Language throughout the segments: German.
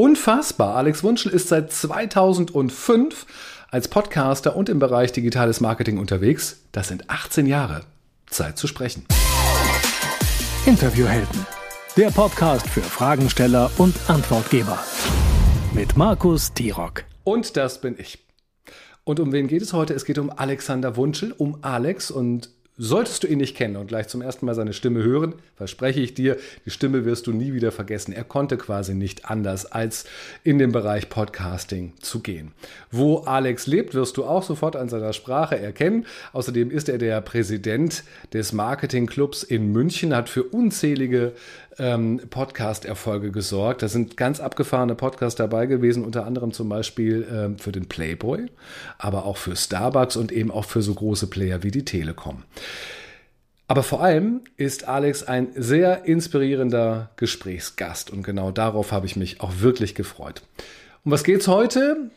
Unfassbar. Alex Wunschel ist seit 2005 als Podcaster und im Bereich digitales Marketing unterwegs. Das sind 18 Jahre. Zeit zu sprechen. Interviewhelden. Der Podcast für Fragensteller und Antwortgeber. Mit Markus Tirock. Und das bin ich. Und um wen geht es heute? Es geht um Alexander Wunschel, um Alex und Solltest du ihn nicht kennen und gleich zum ersten Mal seine Stimme hören, verspreche ich dir, die Stimme wirst du nie wieder vergessen. Er konnte quasi nicht anders, als in den Bereich Podcasting zu gehen. Wo Alex lebt, wirst du auch sofort an seiner Sprache erkennen. Außerdem ist er der Präsident des Marketingclubs in München, hat für unzählige ähm, Podcast-Erfolge gesorgt. Da sind ganz abgefahrene Podcasts dabei gewesen, unter anderem zum Beispiel ähm, für den Playboy, aber auch für Starbucks und eben auch für so große Player wie die Telekom. Aber vor allem ist Alex ein sehr inspirierender Gesprächsgast und genau darauf habe ich mich auch wirklich gefreut. Um was geht's heute?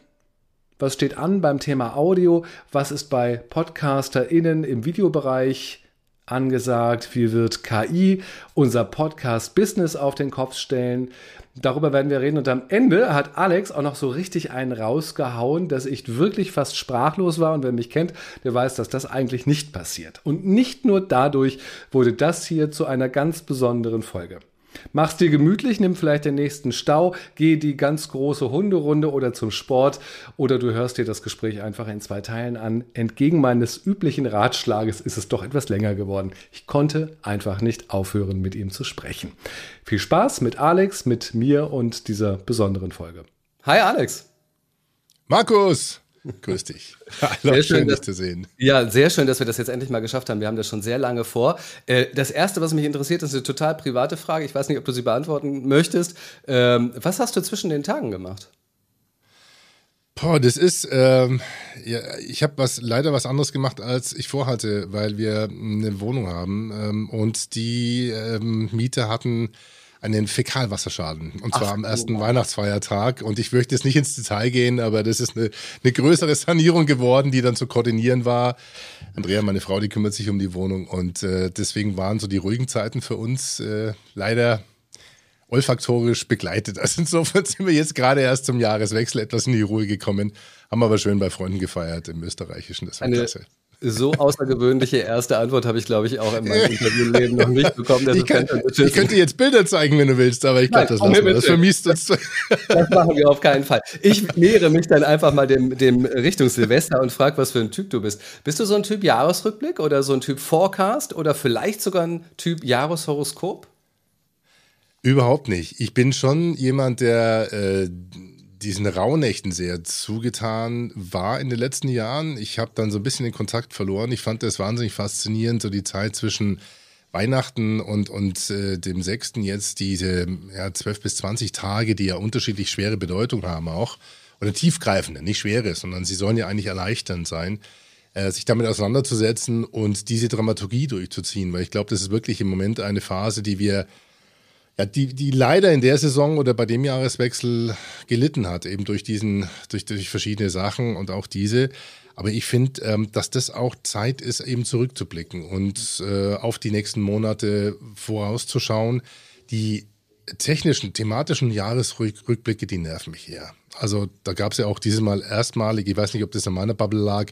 Was steht an beim Thema Audio? Was ist bei PodcasterInnen im Videobereich angesagt, wie wird KI unser Podcast-Business auf den Kopf stellen. Darüber werden wir reden und am Ende hat Alex auch noch so richtig einen rausgehauen, dass ich wirklich fast sprachlos war und wer mich kennt, der weiß, dass das eigentlich nicht passiert. Und nicht nur dadurch wurde das hier zu einer ganz besonderen Folge. Mach's dir gemütlich, nimm vielleicht den nächsten Stau, geh die ganz große Hunderunde oder zum Sport oder du hörst dir das Gespräch einfach in zwei Teilen an. Entgegen meines üblichen Ratschlages ist es doch etwas länger geworden. Ich konnte einfach nicht aufhören, mit ihm zu sprechen. Viel Spaß mit Alex, mit mir und dieser besonderen Folge. Hi Alex. Markus. Grüß dich. Hallo, sehr schön, schön dich zu sehen. Ja, sehr schön, dass wir das jetzt endlich mal geschafft haben. Wir haben das schon sehr lange vor. Äh, das erste, was mich interessiert, ist eine total private Frage. Ich weiß nicht, ob du sie beantworten möchtest. Ähm, was hast du zwischen den Tagen gemacht? Boah, das ist, ähm, ja, ich habe was leider was anderes gemacht, als ich vorhatte, weil wir eine Wohnung haben ähm, und die ähm, Mieter hatten einen Fäkalwasserschaden. Und zwar Ach, am ersten oh. Weihnachtsfeiertag. Und ich möchte jetzt nicht ins Detail gehen, aber das ist eine, eine größere Sanierung geworden, die dann zu koordinieren war. Andrea, meine Frau, die kümmert sich um die Wohnung. Und äh, deswegen waren so die ruhigen Zeiten für uns äh, leider olfaktorisch begleitet. Also insofern sind wir jetzt gerade erst zum Jahreswechsel etwas in die Ruhe gekommen, haben aber schön bei Freunden gefeiert im Österreichischen. Das war Eine klasse so außergewöhnliche erste Antwort habe ich, glaube ich, auch in meinem Interviewleben noch nicht bekommen. Ich, kann, ich, könnte jetzt Bilder zeigen, wenn du willst, aber ich glaube, das, das vermisst uns. Das machen wir auf keinen Fall. Ich nähere mich dann einfach mal dem, dem Richtung Silvester und frage, was für ein Typ du bist. Bist du so ein Typ Jahresrückblick oder so ein Typ Forecast oder vielleicht sogar ein Typ Jahreshoroskop? Überhaupt nicht. Ich bin schon jemand, der äh, diesen Rauhnächten sehr zugetan war in den letzten Jahren. Ich habe dann so ein bisschen den Kontakt verloren. Ich fand das wahnsinnig faszinierend, so die Zeit zwischen Weihnachten und, und äh, dem 6. jetzt, diese ja, 12 bis 20 Tage, die ja unterschiedlich schwere Bedeutung haben auch. Oder tiefgreifende, nicht schwere, sondern sie sollen ja eigentlich erleichternd sein, äh, sich damit auseinanderzusetzen und diese Dramaturgie durchzuziehen. Weil ich glaube, das ist wirklich im Moment eine Phase, die wir ja, die, die leider in der Saison oder bei dem Jahreswechsel gelitten hat, eben durch diesen, durch, durch verschiedene Sachen und auch diese. Aber ich finde, ähm, dass das auch Zeit ist, eben zurückzublicken und äh, auf die nächsten Monate vorauszuschauen. Die technischen, thematischen Jahresrückblicke, die nerven mich eher. Also da gab es ja auch dieses Mal erstmalig, ich weiß nicht, ob das an meiner Bubble lag,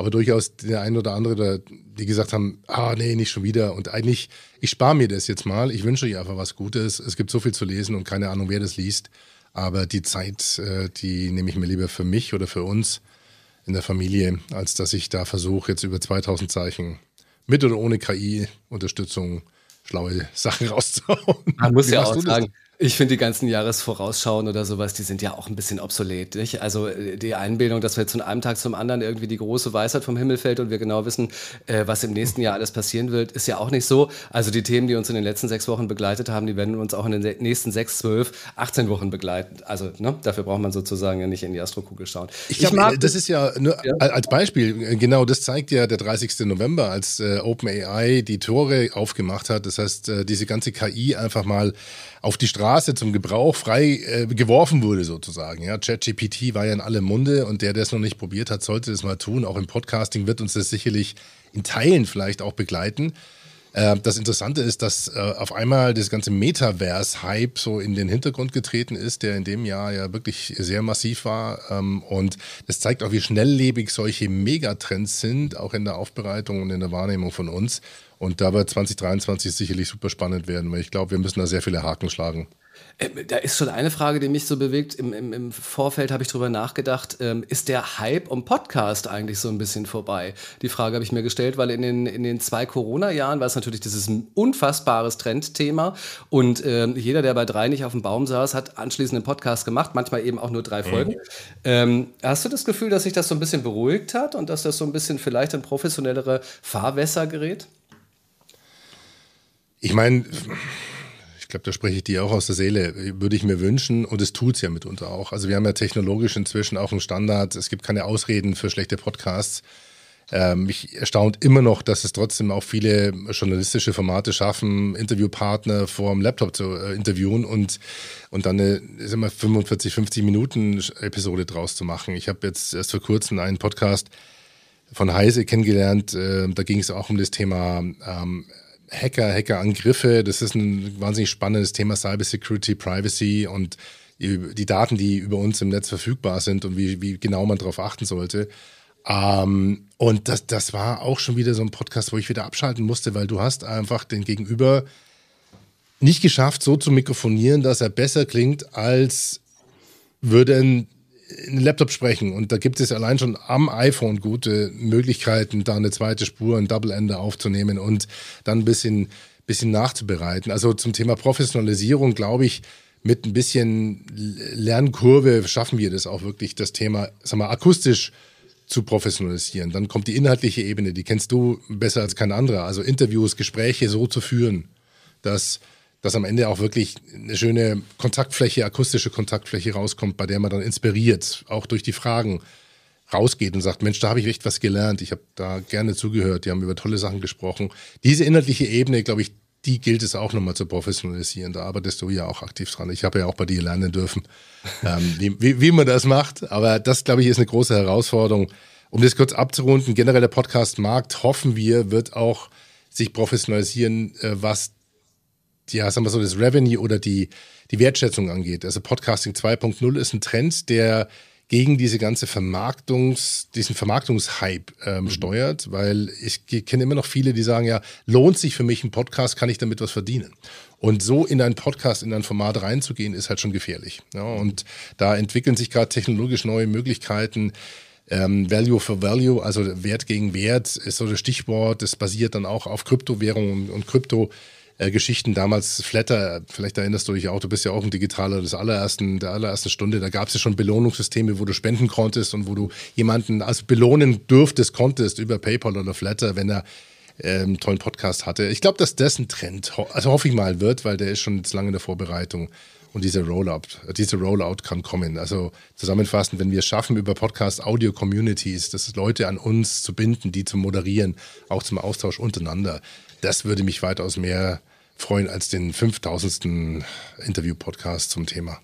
aber durchaus der ein oder andere, die gesagt haben, ah nee, nicht schon wieder. Und eigentlich, ich spare mir das jetzt mal. Ich wünsche euch einfach was Gutes. Es gibt so viel zu lesen und keine Ahnung, wer das liest. Aber die Zeit, äh, die nehme ich mir lieber für mich oder für uns in der Familie, als dass ich da versuche, jetzt über 2000 Zeichen mit oder ohne KI-Unterstützung schlaue Sachen rauszuhauen. Man muss Wie ja auch sagen, ich finde die ganzen Jahresvorausschauen oder sowas, die sind ja auch ein bisschen obsolet. Nicht? Also äh, die Einbildung, dass wir jetzt von einem Tag zum anderen irgendwie die große Weisheit vom Himmel fällt und wir genau wissen, äh, was im nächsten Jahr alles passieren wird, ist ja auch nicht so. Also die Themen, die uns in den letzten sechs Wochen begleitet haben, die werden uns auch in den nächsten sechs, zwölf, 18 Wochen begleiten. Also ne, dafür braucht man sozusagen ja nicht in die Astrokugel schauen. Ich, ich mag, das ist ja nur ja. als Beispiel, äh, genau das zeigt ja der 30. November, als äh, OpenAI die Tore aufgemacht hat. Das heißt, äh, diese ganze KI einfach mal auf die Straße zum Gebrauch frei äh, geworfen wurde sozusagen. Ja, ChatGPT war ja in allem Munde und der, der es noch nicht probiert hat, sollte das mal tun. Auch im Podcasting wird uns das sicherlich in Teilen vielleicht auch begleiten. Äh, das Interessante ist, dass äh, auf einmal das ganze Metaverse-Hype so in den Hintergrund getreten ist, der in dem Jahr ja wirklich sehr massiv war. Ähm, und das zeigt auch, wie schnelllebig solche Megatrends sind, auch in der Aufbereitung und in der Wahrnehmung von uns. Und da wird 2023 sicherlich super spannend werden, weil ich glaube, wir müssen da sehr viele Haken schlagen. Äh, da ist schon eine Frage, die mich so bewegt. Im, im, im Vorfeld habe ich darüber nachgedacht, ähm, ist der Hype um Podcast eigentlich so ein bisschen vorbei? Die Frage habe ich mir gestellt, weil in den, in den zwei Corona-Jahren war es natürlich dieses unfassbares Trendthema und äh, jeder, der bei drei nicht auf dem Baum saß, hat anschließend einen Podcast gemacht, manchmal eben auch nur drei Folgen. Mhm. Ähm, hast du das Gefühl, dass sich das so ein bisschen beruhigt hat und dass das so ein bisschen vielleicht in professionellere Fahrwässer gerät? Ich meine glaube, da spreche ich dir auch aus der Seele, würde ich mir wünschen und es tut es ja mitunter auch. Also wir haben ja technologisch inzwischen auch einen Standard, es gibt keine Ausreden für schlechte Podcasts. Ähm, mich erstaunt immer noch, dass es trotzdem auch viele journalistische Formate schaffen, Interviewpartner vor dem Laptop zu äh, interviewen und, und dann eine sag mal, 45, 50 Minuten Episode draus zu machen. Ich habe jetzt erst vor kurzem einen Podcast von Heise kennengelernt. Äh, da ging es auch um das Thema ähm, Hacker, Hackerangriffe. Das ist ein wahnsinnig spannendes Thema Cyber Security, Privacy und die Daten, die über uns im Netz verfügbar sind und wie, wie genau man darauf achten sollte. Ähm, und das, das war auch schon wieder so ein Podcast, wo ich wieder abschalten musste, weil du hast einfach den Gegenüber nicht geschafft, so zu mikrofonieren, dass er besser klingt, als würde ein einen Laptop sprechen und da gibt es allein schon am iPhone gute Möglichkeiten, da eine zweite Spur, ein Double Ender aufzunehmen und dann ein bisschen, bisschen nachzubereiten. Also zum Thema Professionalisierung glaube ich, mit ein bisschen Lernkurve schaffen wir das auch wirklich, das Thema, sag mal, akustisch zu professionalisieren. Dann kommt die inhaltliche Ebene, die kennst du besser als kein anderer. Also Interviews, Gespräche so zu führen, dass dass am Ende auch wirklich eine schöne Kontaktfläche, akustische Kontaktfläche rauskommt, bei der man dann inspiriert, auch durch die Fragen rausgeht und sagt, Mensch, da habe ich echt was gelernt, ich habe da gerne zugehört, die haben über tolle Sachen gesprochen. Diese inhaltliche Ebene, glaube ich, die gilt es auch nochmal zu professionalisieren. Da arbeitest du ja auch aktiv dran. Ich habe ja auch bei dir lernen dürfen, ähm, wie, wie man das macht. Aber das, glaube ich, ist eine große Herausforderung. Um das kurz abzurunden, generell der Podcast-Markt, hoffen wir, wird auch sich professionalisieren, äh, was ja, sagen wir so, das Revenue oder die, die Wertschätzung angeht. Also Podcasting 2.0 ist ein Trend, der gegen diese ganze Vermarktungs, diesen Vermarktungshype ähm, mhm. steuert, weil ich kenne immer noch viele, die sagen, ja, lohnt sich für mich ein Podcast, kann ich damit was verdienen? Und so in einen Podcast, in ein Format reinzugehen, ist halt schon gefährlich. Ja, und da entwickeln sich gerade technologisch neue Möglichkeiten. Ähm, Value for Value, also Wert gegen Wert, ist so das Stichwort. Das basiert dann auch auf Kryptowährungen und Krypto äh, Geschichten damals, Flatter, vielleicht erinnerst du dich auch, du bist ja auch ein Digitaler des allerersten, der allerersten Stunde, da gab es ja schon Belohnungssysteme, wo du spenden konntest und wo du jemanden also belohnen dürftest, konntest über PayPal oder Flatter, wenn er ähm, tollen Podcast hatte. Ich glaube, dass das ein Trend, also hoffe ich mal, wird, weil der ist schon jetzt lange in der Vorbereitung und dieser Rollout, diese Rollout kann kommen. Also zusammenfassend, wenn wir es schaffen, über Podcast Audio Communities, das Leute an uns zu binden, die zu moderieren, auch zum Austausch untereinander, das würde mich weitaus mehr freuen als den 5000. Interview-Podcast zum Thema.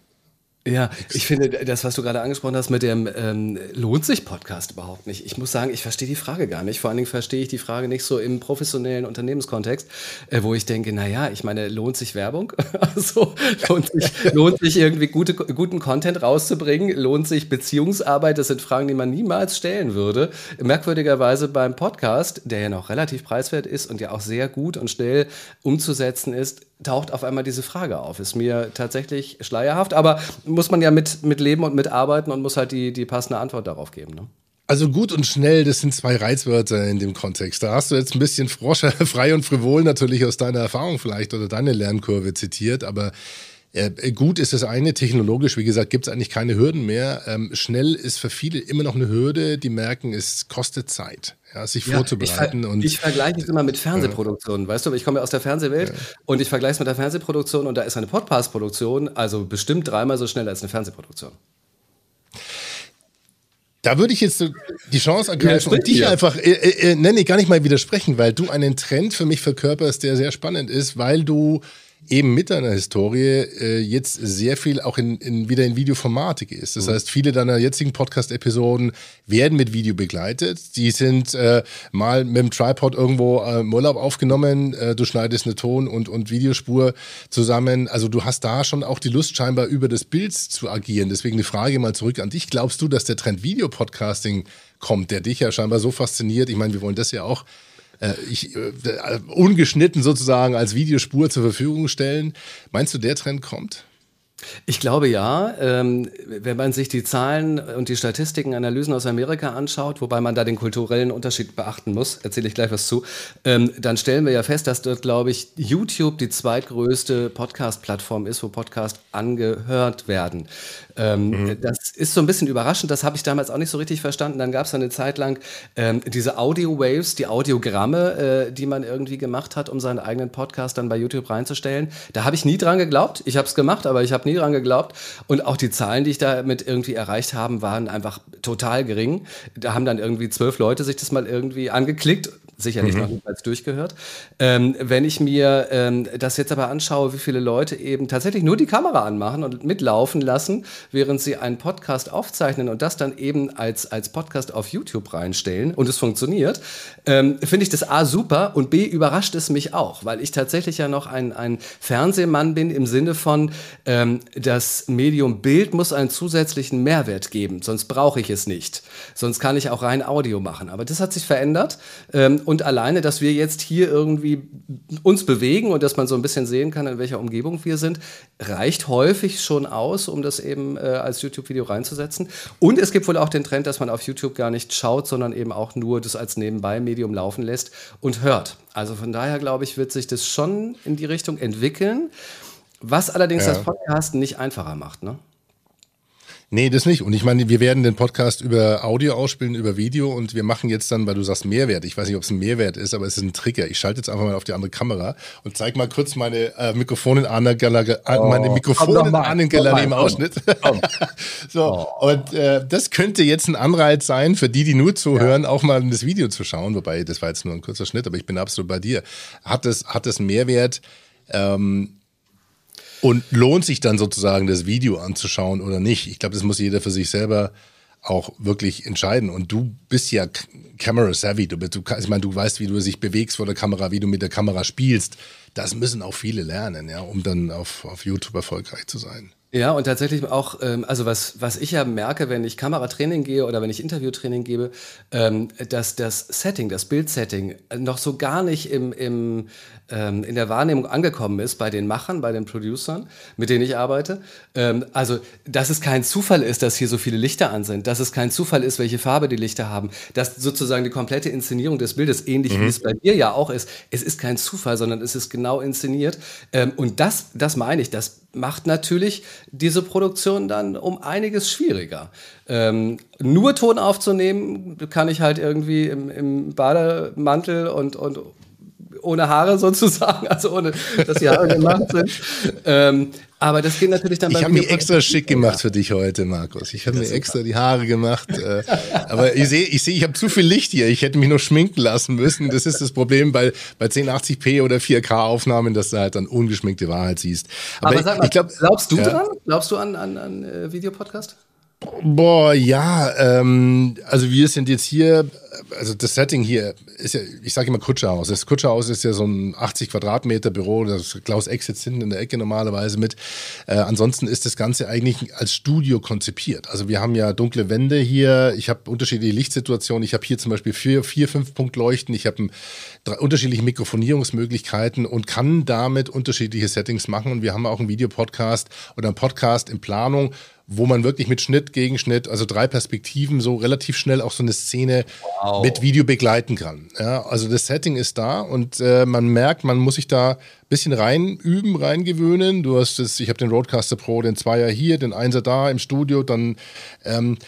Ja, ich finde, das, was du gerade angesprochen hast mit dem ähm, lohnt sich Podcast überhaupt nicht. Ich muss sagen, ich verstehe die Frage gar nicht. Vor allen Dingen verstehe ich die Frage nicht so im professionellen Unternehmenskontext, äh, wo ich denke, naja, ich meine, lohnt sich Werbung? also lohnt sich, lohnt sich irgendwie gute, guten Content rauszubringen? Lohnt sich Beziehungsarbeit? Das sind Fragen, die man niemals stellen würde. Merkwürdigerweise beim Podcast, der ja noch relativ preiswert ist und ja auch sehr gut und schnell umzusetzen ist, taucht auf einmal diese Frage auf. Ist mir tatsächlich schleierhaft, aber muss man ja mit, mit leben und mitarbeiten und muss halt die, die passende Antwort darauf geben. Ne? Also gut und schnell, das sind zwei Reizwörter in dem Kontext. Da hast du jetzt ein bisschen Froscher, frei und frivol natürlich aus deiner Erfahrung vielleicht oder deine Lernkurve zitiert, aber äh, gut ist das eine, technologisch, wie gesagt, gibt es eigentlich keine Hürden mehr. Ähm, schnell ist für viele immer noch eine Hürde, die merken, es kostet Zeit, ja, sich ja, vorzubereiten. Ich, ver und, ich vergleiche es immer mit Fernsehproduktionen, ja. weißt du, ich komme ja aus der Fernsehwelt ja. und ich vergleiche es mit der Fernsehproduktion und da ist eine Podcast-Produktion also bestimmt dreimal so schnell als eine Fernsehproduktion. Da würde ich jetzt die Chance ergreifen und dich einfach, äh, äh, nenne ich gar nicht mal widersprechen, weil du einen Trend für mich verkörperst, der sehr spannend ist, weil du eben mit deiner Historie äh, jetzt sehr viel auch in, in, wieder in Videoformate gehst. Das mhm. heißt, viele deiner jetzigen Podcast-Episoden werden mit Video begleitet. Die sind äh, mal mit dem Tripod irgendwo äh, im Urlaub aufgenommen. Äh, du schneidest eine Ton- und, und Videospur zusammen. Also du hast da schon auch die Lust scheinbar über das Bild zu agieren. Deswegen die Frage mal zurück an dich. Glaubst du, dass der Trend Video-Podcasting kommt, der dich ja scheinbar so fasziniert? Ich meine, wir wollen das ja auch äh, ich, äh, ungeschnitten sozusagen als Videospur zur Verfügung stellen. Meinst du, der Trend kommt? Ich glaube ja. Ähm, wenn man sich die Zahlen und die Statistiken, Analysen aus Amerika anschaut, wobei man da den kulturellen Unterschied beachten muss, erzähle ich gleich was zu, ähm, dann stellen wir ja fest, dass dort, glaube ich, YouTube die zweitgrößte Podcast-Plattform ist, wo Podcasts angehört werden. Ähm, mhm. Das ist so ein bisschen überraschend, das habe ich damals auch nicht so richtig verstanden. Dann gab es eine Zeit lang ähm, diese Audio-Waves, die Audiogramme, äh, die man irgendwie gemacht hat, um seinen eigenen Podcast dann bei YouTube reinzustellen. Da habe ich nie dran geglaubt. Ich habe es gemacht, aber ich habe nie dran geglaubt. Und auch die Zahlen, die ich damit irgendwie erreicht habe, waren einfach total gering. Da haben dann irgendwie zwölf Leute sich das mal irgendwie angeklickt sicherlich mhm. noch niemals durchgehört. Ähm, wenn ich mir ähm, das jetzt aber anschaue, wie viele Leute eben tatsächlich nur die Kamera anmachen und mitlaufen lassen, während sie einen Podcast aufzeichnen und das dann eben als, als Podcast auf YouTube reinstellen und es funktioniert, ähm, finde ich das A super und B überrascht es mich auch, weil ich tatsächlich ja noch ein, ein Fernsehmann bin im Sinne von, ähm, das Medium Bild muss einen zusätzlichen Mehrwert geben, sonst brauche ich es nicht. Sonst kann ich auch rein Audio machen. Aber das hat sich verändert. Und alleine, dass wir jetzt hier irgendwie uns bewegen und dass man so ein bisschen sehen kann, in welcher Umgebung wir sind, reicht häufig schon aus, um das eben äh, als YouTube-Video reinzusetzen. Und es gibt wohl auch den Trend, dass man auf YouTube gar nicht schaut, sondern eben auch nur das als Nebenbei-Medium laufen lässt und hört. Also von daher glaube ich, wird sich das schon in die Richtung entwickeln, was allerdings ja. das Podcasten nicht einfacher macht. Ne? Nee, das nicht. Und ich meine, wir werden den Podcast über Audio ausspielen, über Video und wir machen jetzt dann, weil du sagst Mehrwert. Ich weiß nicht, ob es ein Mehrwert ist, aber es ist ein Trigger. Ich schalte jetzt einfach mal auf die andere Kamera und zeig mal kurz meine äh, Mikrofone an der Galerie, äh, oh, meine Mikrofone an den Galerie im Ausschnitt. so, oh. und äh, das könnte jetzt ein Anreiz sein für die, die nur zuhören, ja. auch mal in das Video zu schauen. Wobei, das war jetzt nur ein kurzer Schnitt, aber ich bin absolut bei dir. Hat es, hat es Mehrwert? Ähm, und lohnt sich dann sozusagen das Video anzuschauen oder nicht? Ich glaube, das muss jeder für sich selber auch wirklich entscheiden. Und du bist ja Camera savvy. Du, du, ich meine, du weißt, wie du dich bewegst vor der Kamera, wie du mit der Kamera spielst. Das müssen auch viele lernen, ja, um dann auf, auf YouTube erfolgreich zu sein. Ja, und tatsächlich auch, ähm, also was, was ich ja merke, wenn ich Kameratraining gehe oder wenn ich Interviewtraining gebe, ähm, dass das Setting, das Bildsetting noch so gar nicht im, im, ähm, in der Wahrnehmung angekommen ist bei den Machern, bei den Producern, mit denen ich arbeite. Ähm, also, dass es kein Zufall ist, dass hier so viele Lichter an sind, dass es kein Zufall ist, welche Farbe die Lichter haben, dass sozusagen die komplette Inszenierung des Bildes, ähnlich mhm. wie es bei dir ja auch ist, es ist kein Zufall, sondern es ist genau inszeniert. Ähm, und das, das meine ich, das macht natürlich diese Produktion dann um einiges schwieriger. Ähm, nur Ton aufzunehmen, kann ich halt irgendwie im, im Bademantel und, und ohne Haare sozusagen, also ohne, dass die Haare gemacht sind. Ähm, aber das geht natürlich dann Ich habe mich extra schick gemacht für dich heute, Markus. Ich habe mir extra die Haare gemacht. Äh, aber ich sehe, ich, seh, ich habe zu viel Licht hier. Ich hätte mich noch schminken lassen müssen. Das ist das Problem bei, bei 1080p oder 4K-Aufnahmen, dass du halt dann ungeschminkte Wahrheit siehst. Aber, aber sag mal, ich glaub, glaubst du ja. dran? Glaubst du an, an, an äh, Videopodcast? Boah, ja, ähm, also wir sind jetzt hier, also das Setting hier ist ja, ich sage immer Kutscherhaus. Das Kutscherhaus ist ja so ein 80 Quadratmeter Büro, das Klaus Eck sitzt hinten in der Ecke normalerweise mit. Äh, ansonsten ist das Ganze eigentlich als Studio konzipiert. Also wir haben ja dunkle Wände hier, ich habe unterschiedliche Lichtsituationen, ich habe hier zum Beispiel vier, vier fünf Punkt Leuchten, ich habe unterschiedliche Mikrofonierungsmöglichkeiten und kann damit unterschiedliche Settings machen. Und wir haben auch einen Videopodcast oder einen Podcast in Planung, wo man wirklich mit Schnitt, Gegenschnitt, also drei Perspektiven so relativ schnell auch so eine Szene wow. mit Video begleiten kann. Ja, also das Setting ist da und äh, man merkt, man muss sich da ein bisschen rein üben, reingewöhnen. Du hast das, ich habe den Roadcaster Pro, den Zweier hier, den Einser da im Studio, dann ähm,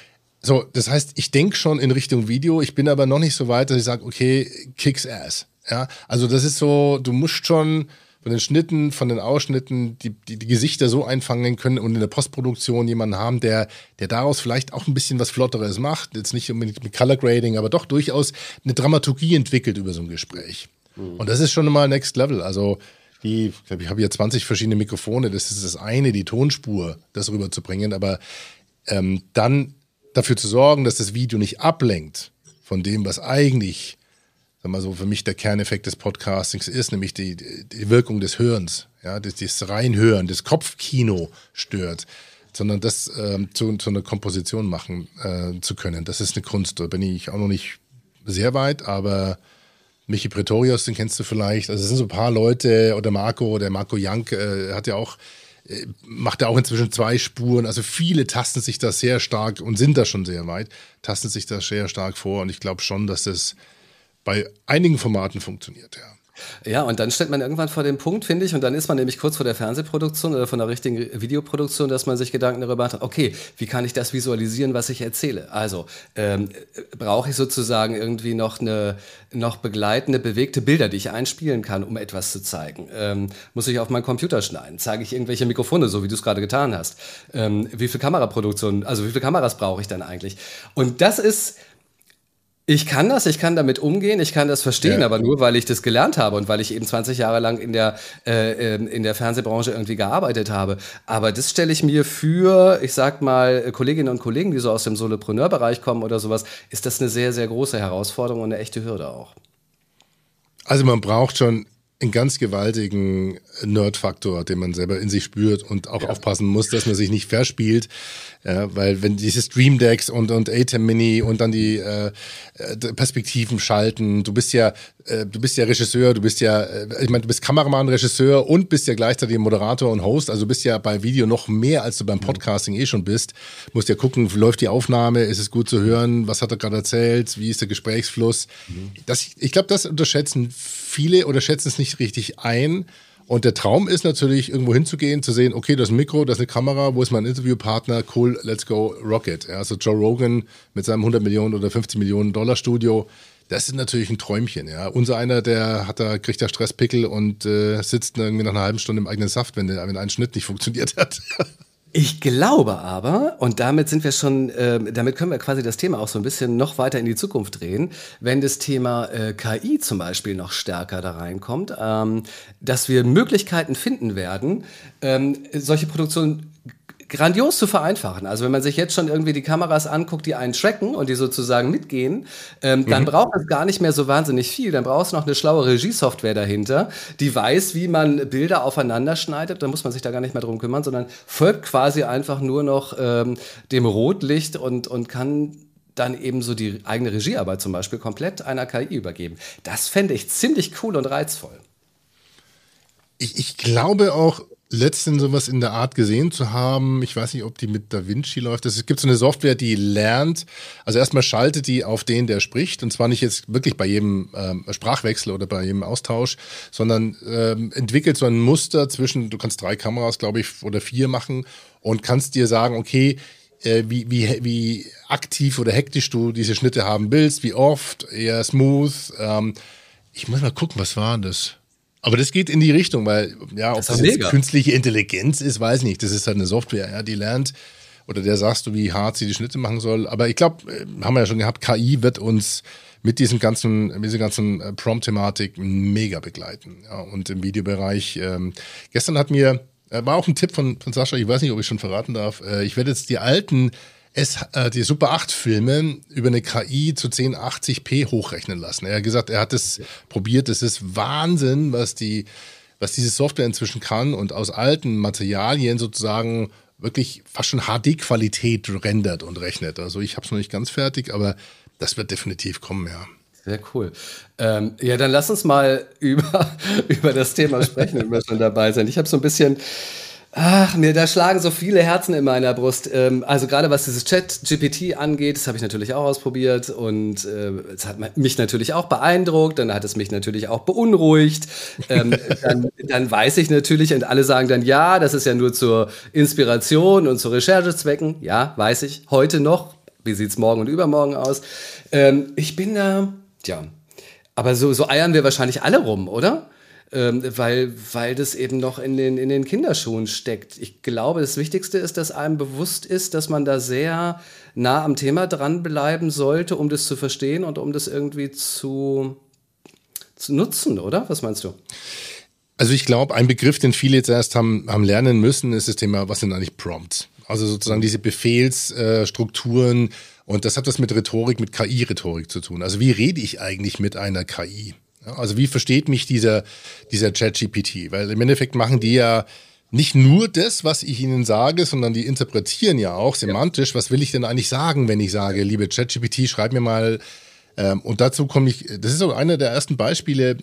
so, das heißt, ich denke schon in Richtung Video, ich bin aber noch nicht so weit, dass ich sage, okay, kicks ass. Ja, also das ist so, du musst schon von den Schnitten, von den Ausschnitten die, die, die Gesichter so einfangen können und in der Postproduktion jemanden haben, der, der daraus vielleicht auch ein bisschen was Flotteres macht. Jetzt nicht unbedingt mit Color Grading, aber doch durchaus eine Dramaturgie entwickelt über so ein Gespräch. Mhm. Und das ist schon mal Next Level. Also die, ich glaube, ich habe hier 20 verschiedene Mikrofone. Das ist das eine, die Tonspur, das rüberzubringen. Aber ähm, dann dafür zu sorgen, dass das Video nicht ablenkt von dem, was eigentlich, sag mal so, für mich der Kerneffekt des Podcastings ist, nämlich die, die Wirkung des Hörens, ja, das, das Reinhören, das Kopfkino stört, sondern das ähm, zu, zu einer Komposition machen äh, zu können. Das ist eine Kunst. Da bin ich auch noch nicht sehr weit, aber Michi Pretorius, den kennst du vielleicht. Also es sind so ein paar Leute, oder Marco, der Marco Jank äh, hat ja auch, äh, macht ja auch inzwischen zwei Spuren. Also viele tasten sich da sehr stark und sind da schon sehr weit, tasten sich da sehr stark vor. Und ich glaube schon, dass das bei einigen Formaten funktioniert, ja. Ja, und dann stellt man irgendwann vor den Punkt, finde ich, und dann ist man nämlich kurz vor der Fernsehproduktion oder von der richtigen Videoproduktion, dass man sich Gedanken darüber macht, okay, wie kann ich das visualisieren, was ich erzähle? Also, ähm, brauche ich sozusagen irgendwie noch eine noch begleitende, bewegte Bilder, die ich einspielen kann, um etwas zu zeigen? Ähm, muss ich auf meinen Computer schneiden? Zeige ich irgendwelche Mikrofone, so wie du es gerade getan hast? Ähm, wie viel Kameraproduktion, also wie viele Kameras brauche ich dann eigentlich? Und das ist ich kann das, ich kann damit umgehen, ich kann das verstehen, ja. aber nur weil ich das gelernt habe und weil ich eben 20 Jahre lang in der, äh, ähm, in der Fernsehbranche irgendwie gearbeitet habe. Aber das stelle ich mir für, ich sag mal, Kolleginnen und Kollegen, die so aus dem Solopreneur-Bereich kommen oder sowas, ist das eine sehr, sehr große Herausforderung und eine echte Hürde auch. Also man braucht schon einen ganz gewaltigen Nerd-Faktor, den man selber in sich spürt und auch ja. aufpassen muss, dass man sich nicht verspielt. Ja, weil wenn diese Stream Decks und, und ATEM Mini und dann die äh, äh, Perspektiven schalten, du bist ja, äh, du bist ja Regisseur, du bist ja, äh, ich meine, du bist Kameramann, Regisseur und bist ja gleichzeitig Moderator und Host, also bist ja bei Video noch mehr, als du beim Podcasting eh schon bist. Du musst ja gucken, läuft die Aufnahme, ist es gut zu hören, was hat er gerade erzählt, wie ist der Gesprächsfluss. Mhm. Das, ich glaube, das unterschätzen viele oder schätzen es nicht richtig ein. Und der Traum ist natürlich, irgendwo hinzugehen, zu sehen, okay, das ist ein Mikro, das ist eine Kamera, wo ist mein Interviewpartner? Cool, let's go, rocket. Ja, also Joe Rogan mit seinem 100 Millionen oder 50 Millionen Dollar Studio, das ist natürlich ein Träumchen. Ja, unser einer, der hat da kriegt da Stresspickel und äh, sitzt irgendwie nach einer halben Stunde im eigenen Saft, wenn, der, wenn ein Schnitt nicht funktioniert hat. Ich glaube aber, und damit sind wir schon, äh, damit können wir quasi das Thema auch so ein bisschen noch weiter in die Zukunft drehen, wenn das Thema äh, KI zum Beispiel noch stärker da reinkommt, ähm, dass wir Möglichkeiten finden werden, ähm, solche Produktionen grandios zu vereinfachen. Also wenn man sich jetzt schon irgendwie die Kameras anguckt, die einen tracken und die sozusagen mitgehen, ähm, dann mhm. braucht es gar nicht mehr so wahnsinnig viel. Dann braucht es noch eine schlaue Regiesoftware dahinter, die weiß, wie man Bilder aufeinander schneidet. Dann muss man sich da gar nicht mehr drum kümmern, sondern folgt quasi einfach nur noch ähm, dem Rotlicht und, und kann dann eben so die eigene Regiearbeit zum Beispiel komplett einer KI übergeben. Das fände ich ziemlich cool und reizvoll. Ich, ich glaube auch, letztens sowas in der Art gesehen zu haben. Ich weiß nicht, ob die mit Da Vinci läuft. Es gibt so eine Software, die lernt, also erstmal schaltet die auf den, der spricht. Und zwar nicht jetzt wirklich bei jedem ähm, Sprachwechsel oder bei jedem Austausch, sondern ähm, entwickelt so ein Muster zwischen, du kannst drei Kameras, glaube ich, oder vier machen und kannst dir sagen, okay, äh, wie, wie, wie aktiv oder hektisch du diese Schnitte haben willst, wie oft, eher smooth. Ähm, ich muss mal gucken, was war das? Aber das geht in die Richtung, weil, ja, ob das, das jetzt künstliche Intelligenz ist, weiß ich nicht. Das ist halt eine Software, ja, die lernt oder der sagst du, wie hart sie die Schnitte machen soll. Aber ich glaube, äh, haben wir ja schon gehabt, KI wird uns mit diesem ganzen, mit dieser ganzen äh, Prompt-Thematik mega begleiten. Ja, und im Videobereich, ähm, gestern hat mir, äh, war auch ein Tipp von, von Sascha, ich weiß nicht, ob ich schon verraten darf, äh, ich werde jetzt die alten es, äh, die Super 8 Filme über eine KI zu 1080p hochrechnen lassen. Er hat gesagt, er hat es ja. probiert. Es ist Wahnsinn, was die, was diese Software inzwischen kann und aus alten Materialien sozusagen wirklich fast schon HD-Qualität rendert und rechnet. Also ich habe es noch nicht ganz fertig, aber das wird definitiv kommen, ja. Sehr cool. Ähm, ja, dann lass uns mal über, über das Thema sprechen, wenn wir schon dabei sind. Ich habe so ein bisschen Ach, mir, da schlagen so viele Herzen in meiner Brust. Ähm, also gerade was dieses Chat-GPT angeht, das habe ich natürlich auch ausprobiert und äh, es hat mich natürlich auch beeindruckt, dann hat es mich natürlich auch beunruhigt. Ähm, dann, dann, weiß ich natürlich, und alle sagen dann, ja, das ist ja nur zur Inspiration und zu Recherchezwecken. Ja, weiß ich, heute noch. Wie sieht es morgen und übermorgen aus? Ähm, ich bin da, tja, aber so, so eiern wir wahrscheinlich alle rum, oder? Ähm, weil, weil das eben noch in den, in den Kinderschuhen steckt. Ich glaube, das Wichtigste ist, dass einem bewusst ist, dass man da sehr nah am Thema dranbleiben sollte, um das zu verstehen und um das irgendwie zu, zu nutzen, oder? Was meinst du? Also ich glaube, ein Begriff, den viele jetzt erst haben, haben lernen müssen, ist das Thema, was sind eigentlich Prompts? Also sozusagen diese Befehlsstrukturen. Äh, und das hat was mit Rhetorik, mit KI-Rhetorik zu tun. Also wie rede ich eigentlich mit einer KI? Also wie versteht mich dieser, dieser ChatGPT? Weil im Endeffekt machen die ja nicht nur das, was ich ihnen sage, sondern die interpretieren ja auch semantisch, was will ich denn eigentlich sagen, wenn ich sage, liebe ChatGPT, schreib mir mal, ähm, und dazu komme ich, das ist auch einer der ersten Beispiele,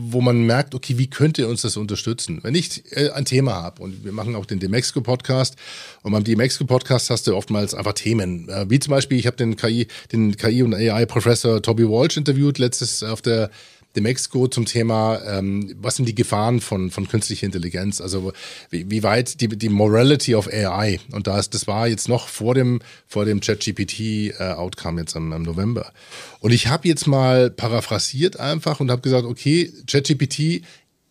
wo man merkt, okay, wie könnte uns das unterstützen? Wenn ich äh, ein Thema habe und wir machen auch den Demexco Podcast und beim Demexco Podcast hast du oftmals einfach Themen, äh, wie zum Beispiel, ich habe den KI, den KI und AI Professor Toby Walsh interviewt letztes auf der dem Exco zum Thema, ähm, was sind die Gefahren von, von künstlicher Intelligenz? Also wie, wie weit die, die Morality of AI und das, das war jetzt noch vor dem, vor dem ChatGPT-Outcome äh, jetzt im, im November. Und ich habe jetzt mal paraphrasiert einfach und habe gesagt, okay, ChatGPT,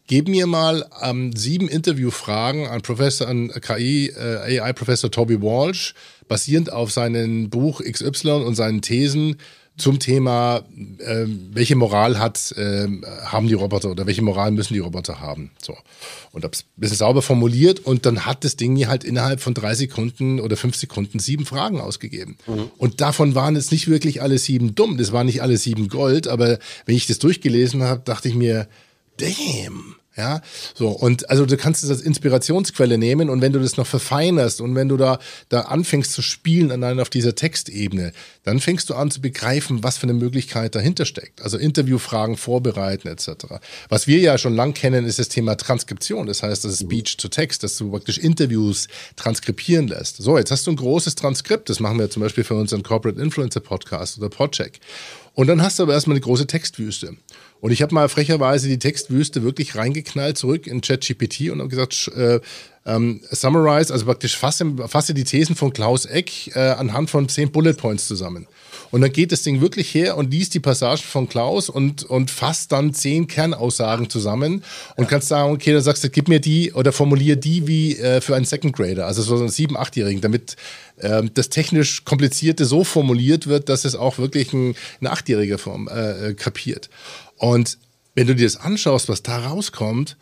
gib mir mal ähm, sieben Interviewfragen an Professor, an KI, äh, AI-Professor Toby Walsh, basierend auf seinem Buch XY und seinen Thesen zum Thema, äh, welche Moral hat, äh, haben die Roboter oder welche Moral müssen die Roboter haben. So. Und habe es ein bisschen sauber formuliert und dann hat das Ding mir halt innerhalb von drei Sekunden oder fünf Sekunden sieben Fragen ausgegeben. Mhm. Und davon waren jetzt nicht wirklich alle sieben dumm, das waren nicht alle sieben Gold, aber wenn ich das durchgelesen habe, dachte ich mir, damn, ja, so und also du kannst es als Inspirationsquelle nehmen und wenn du das noch verfeinerst und wenn du da da anfängst zu spielen allein auf dieser Textebene, dann fängst du an zu begreifen, was für eine Möglichkeit dahinter steckt. Also Interviewfragen vorbereiten etc. Was wir ja schon lang kennen, ist das Thema Transkription. Das heißt, das ist Speech to Text, dass du praktisch Interviews transkribieren lässt. So, jetzt hast du ein großes Transkript. Das machen wir zum Beispiel für unseren Corporate Influencer Podcast oder Podcheck. Und dann hast du aber erstmal eine große Textwüste. Und ich habe mal frecherweise die Textwüste wirklich reingeknallt zurück in ChatGPT und habe gesagt, äh, ähm, summarize, also praktisch fasse, fasse die Thesen von Klaus Eck äh, anhand von zehn Bullet Points zusammen. Und dann geht das Ding wirklich her und liest die Passagen von Klaus und, und fasst dann zehn Kernaussagen zusammen und ja. kannst sagen, okay, dann sagst du, gib mir die oder formulier die wie äh, für einen Second Grader, also so einen sieben-, achtjährigen, damit ähm, das technisch Komplizierte so formuliert wird, dass es auch wirklich ein, ein Achtjähriger form, äh, kapiert. Und wenn du dir das anschaust, was da rauskommt,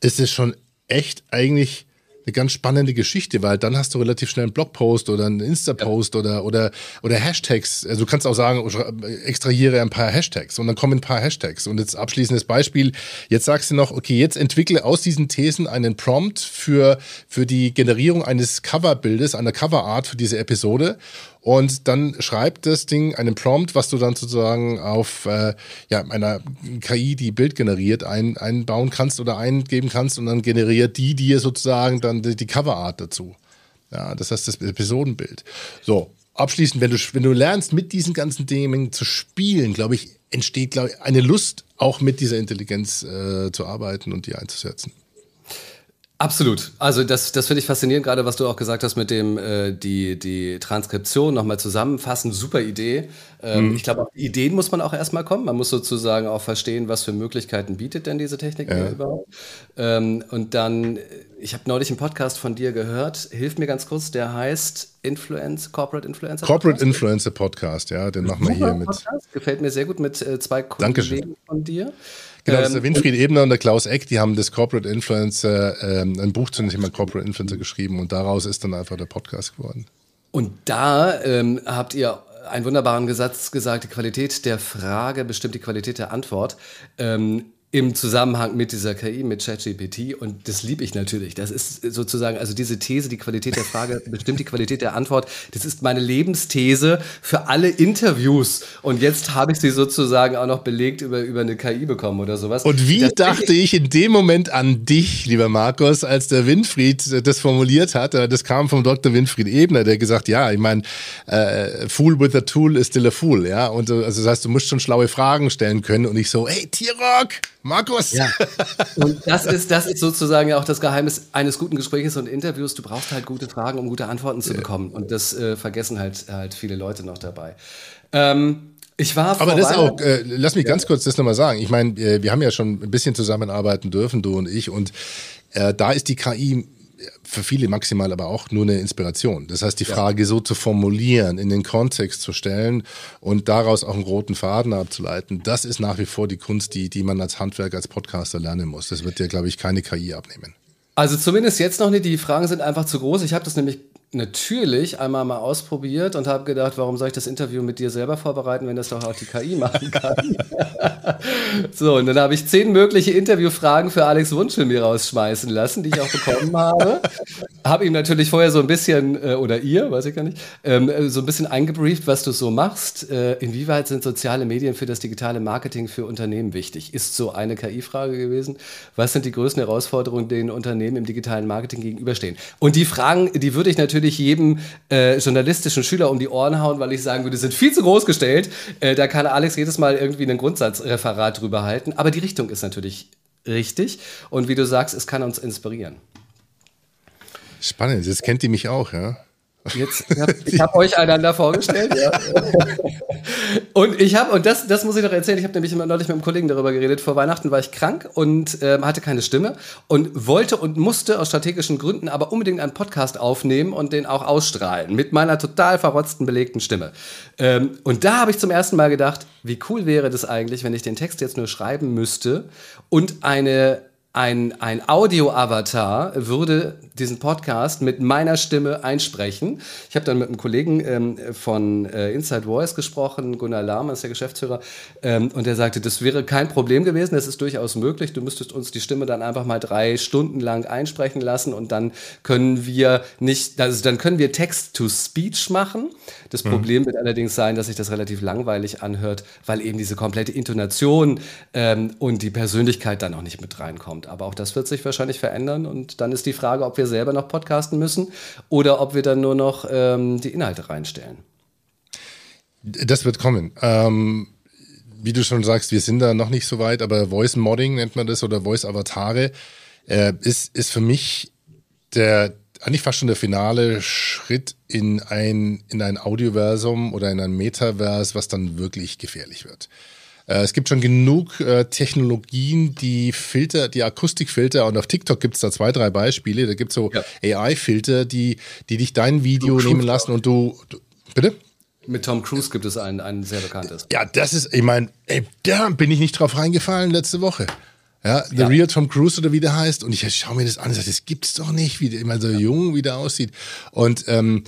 ist es schon echt eigentlich eine ganz spannende Geschichte, weil dann hast du relativ schnell einen Blogpost oder einen Insta-Post ja. oder, oder, oder Hashtags. Also du kannst auch sagen, extrahiere ein paar Hashtags und dann kommen ein paar Hashtags. Und jetzt abschließendes Beispiel. Jetzt sagst du noch, okay, jetzt entwickle aus diesen Thesen einen Prompt für, für die Generierung eines Coverbildes, einer Coverart für diese Episode. Und dann schreibt das Ding einen Prompt, was du dann sozusagen auf äh, ja, einer KI, die Bild generiert, ein, einbauen kannst oder eingeben kannst und dann generiert die dir sozusagen dann die, die Coverart dazu. Ja, das heißt das Episodenbild. So, abschließend, wenn du, wenn du lernst, mit diesen ganzen Dingen zu spielen, glaube ich, entsteht glaube ich, eine Lust, auch mit dieser Intelligenz äh, zu arbeiten und die einzusetzen. Absolut. Also das, das finde ich faszinierend, gerade was du auch gesagt hast mit dem äh, die, die Transkription nochmal zusammenfassen. Super Idee. Ähm, mhm. Ich glaube, Ideen muss man auch erstmal kommen. Man muss sozusagen auch verstehen, was für Möglichkeiten bietet denn diese Technik ja. überhaupt. Ähm, und dann, ich habe neulich einen Podcast von dir gehört, hilf mir ganz kurz, der heißt Influence, Corporate Influencer Podcast. Corporate Influencer Podcast, ja, den machen wir hier mit. Podcast. Gefällt mir sehr gut mit äh, zwei Kollegen von dir. Genau, das ist der ähm, Winfried Ebner und der Klaus Eck, die haben das Corporate Influencer, ähm, ein Buch zum Thema Corporate Influencer geschrieben und daraus ist dann einfach der Podcast geworden. Und da ähm, habt ihr einen wunderbaren Gesatz gesagt, die Qualität der Frage bestimmt die Qualität der Antwort. Ähm, im Zusammenhang mit dieser KI, mit ChatGPT. Und das liebe ich natürlich. Das ist sozusagen, also diese These, die Qualität der Frage bestimmt die Qualität der Antwort. Das ist meine Lebensthese für alle Interviews. Und jetzt habe ich sie sozusagen auch noch belegt über, über eine KI bekommen oder sowas. Und wie das dachte ich in dem Moment an dich, lieber Markus, als der Winfried das formuliert hat? Das kam vom Dr. Winfried Ebner, der gesagt, ja, ich meine, äh, Fool with a tool is still a fool, ja. Und also das heißt, du musst schon schlaue Fragen stellen können. Und ich so, hey, T-Rock, Markus! Ja. Und das ist, das ist sozusagen auch das Geheimnis eines guten Gesprächs und Interviews. Du brauchst halt gute Fragen, um gute Antworten zu bekommen. Und das äh, vergessen halt, halt viele Leute noch dabei. Ähm, ich war Aber das auch, äh, lass mich ja. ganz kurz das nochmal sagen. Ich meine, äh, wir haben ja schon ein bisschen zusammenarbeiten dürfen, du und ich. Und äh, da ist die KI für viele maximal aber auch nur eine Inspiration. Das heißt, die Frage ja. so zu formulieren, in den Kontext zu stellen und daraus auch einen roten Faden abzuleiten, das ist nach wie vor die Kunst, die, die man als Handwerker, als Podcaster lernen muss. Das wird dir, glaube ich, keine KI abnehmen. Also zumindest jetzt noch nicht. Die Fragen sind einfach zu groß. Ich habe das nämlich natürlich einmal mal ausprobiert und habe gedacht, warum soll ich das Interview mit dir selber vorbereiten, wenn das doch auch die KI machen kann. so, und dann habe ich zehn mögliche Interviewfragen für Alex Wunschel mir rausschmeißen lassen, die ich auch bekommen habe. habe ihm natürlich vorher so ein bisschen, äh, oder ihr, weiß ich gar nicht, ähm, äh, so ein bisschen eingebrieft, was du so machst. Äh, inwieweit sind soziale Medien für das digitale Marketing für Unternehmen wichtig? Ist so eine KI-Frage gewesen. Was sind die größten Herausforderungen, denen Unternehmen im digitalen Marketing gegenüberstehen? Und die Fragen, die würde ich natürlich natürlich jedem äh, journalistischen Schüler um die Ohren hauen, weil ich sagen würde, sind viel zu groß gestellt. Äh, da kann Alex jedes Mal irgendwie einen Grundsatzreferat drüber halten. Aber die Richtung ist natürlich richtig. Und wie du sagst, es kann uns inspirieren. Spannend, jetzt kennt ihr mich auch, ja? Jetzt, ich habe hab euch einander vorgestellt. Ja. und ich habe, und das, das muss ich noch erzählen, ich habe nämlich neulich mit einem Kollegen darüber geredet. Vor Weihnachten war ich krank und äh, hatte keine Stimme und wollte und musste aus strategischen Gründen aber unbedingt einen Podcast aufnehmen und den auch ausstrahlen mit meiner total verrotzten, belegten Stimme. Ähm, und da habe ich zum ersten Mal gedacht, wie cool wäre das eigentlich, wenn ich den Text jetzt nur schreiben müsste und eine ein, ein Audio-Avatar würde diesen Podcast mit meiner Stimme einsprechen. Ich habe dann mit einem Kollegen ähm, von äh, Inside Voice gesprochen, Gunnar Lahm ist der Geschäftsführer, ähm, und der sagte, das wäre kein Problem gewesen, das ist durchaus möglich. Du müsstest uns die Stimme dann einfach mal drei Stunden lang einsprechen lassen und dann können wir nicht, also dann können wir Text-to-Speech machen. Das mhm. Problem wird allerdings sein, dass sich das relativ langweilig anhört, weil eben diese komplette Intonation ähm, und die Persönlichkeit dann auch nicht mit reinkommt kommt. Aber auch das wird sich wahrscheinlich verändern und dann ist die Frage, ob wir selber noch podcasten müssen oder ob wir dann nur noch ähm, die Inhalte reinstellen. Das wird kommen. Ähm, wie du schon sagst, wir sind da noch nicht so weit, aber Voice Modding nennt man das oder Voice Avatare äh, ist, ist für mich der eigentlich fast schon der finale Schritt in ein, in ein Audioversum oder in ein Metaverse, was dann wirklich gefährlich wird. Äh, es gibt schon genug äh, Technologien, die Filter, die Akustikfilter und auf TikTok gibt es da zwei, drei Beispiele. Da gibt es so ja. AI-Filter, die, die dich dein Video Tom nehmen lassen und du, du bitte? Mit Tom Cruise gibt es ein, ein sehr bekanntes. Ja, das ist, ich meine, da bin ich nicht drauf reingefallen letzte Woche. Ja, The ja. Real Tom Cruise oder wie der heißt. Und ich schaue mir das an und sage, das gibt's doch nicht, wie der immer so jung wie der aussieht. Und ähm,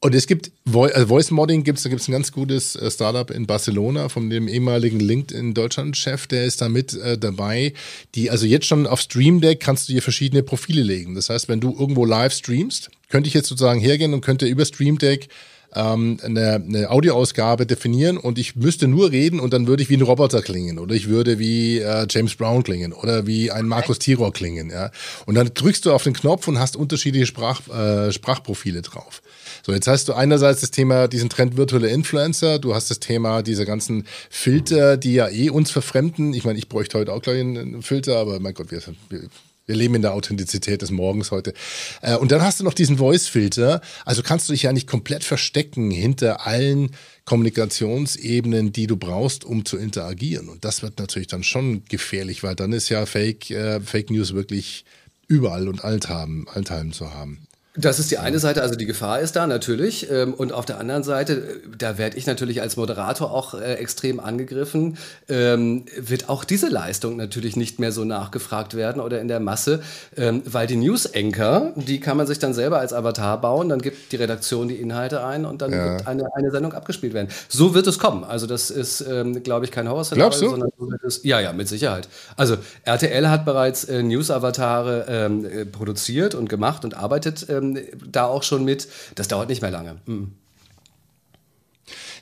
und es gibt also Voice Modding gibt's, da gibt es ein ganz gutes äh, Startup in Barcelona von dem ehemaligen LinkedIn Deutschland-Chef, der ist da mit äh, dabei. Die, also jetzt schon auf Stream Deck kannst du dir verschiedene Profile legen. Das heißt, wenn du irgendwo live streamst, könnte ich jetzt sozusagen hergehen und könnte über Stream Deck ähm, eine, eine Audioausgabe definieren und ich müsste nur reden und dann würde ich wie ein Roboter klingen oder ich würde wie äh, James Brown klingen oder wie ein Markus Tiror klingen. Ja? Und dann drückst du auf den Knopf und hast unterschiedliche Sprach, äh, Sprachprofile drauf. So, jetzt hast du einerseits das Thema, diesen Trend virtuelle Influencer, du hast das Thema dieser ganzen Filter, die ja eh uns verfremden. Ich meine, ich bräuchte heute auch gleich einen Filter, aber mein Gott, wir, wir wir leben in der Authentizität des Morgens heute. Äh, und dann hast du noch diesen Voice-Filter. Also kannst du dich ja nicht komplett verstecken hinter allen Kommunikationsebenen, die du brauchst, um zu interagieren. Und das wird natürlich dann schon gefährlich, weil dann ist ja Fake, äh, Fake News wirklich überall und alltime, alltime zu haben. Das ist die eine Seite, also die Gefahr ist da natürlich. Ähm, und auf der anderen Seite, äh, da werde ich natürlich als Moderator auch äh, extrem angegriffen, ähm, wird auch diese Leistung natürlich nicht mehr so nachgefragt werden oder in der Masse, ähm, weil die News-Anchor, die kann man sich dann selber als Avatar bauen, dann gibt die Redaktion die Inhalte ein und dann ja. wird eine, eine Sendung abgespielt werden. So wird es kommen. Also das ist, glaube ich, kein Horror-Szenario, sondern so wird es, ja, ja, mit Sicherheit. Also RTL hat bereits äh, News-Avatare produziert und gemacht und arbeitet ähm, da auch schon mit. Das dauert nicht mehr lange. Mhm.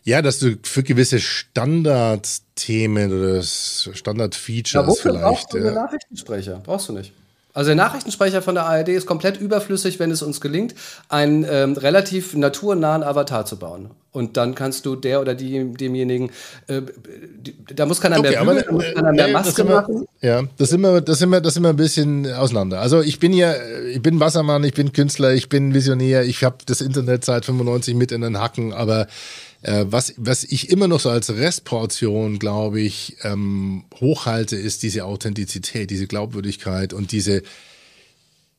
Ja, dass du für gewisse Standardthemen oder Standardfeatures ja, wofür vielleicht. Brauchst du einen Nachrichtensprecher? Brauchst du nicht. Also der Nachrichtensprecher von der ARD ist komplett überflüssig, wenn es uns gelingt, einen ähm, relativ naturnahen Avatar zu bauen. Und dann kannst du der oder die, demjenigen, äh, die, da muss keiner okay, mehr bügeln, da muss keiner mehr Maske wir, machen. Ja, das sind wir, das sind wir, das sind wir ein bisschen auseinander. Also ich bin ja, ich bin Wassermann, ich bin Künstler, ich bin Visionär, ich habe das Internet seit 95 mit in den Hacken, aber äh, was, was ich immer noch so als Restportion, glaube ich, ähm, hochhalte, ist diese Authentizität, diese Glaubwürdigkeit und diese,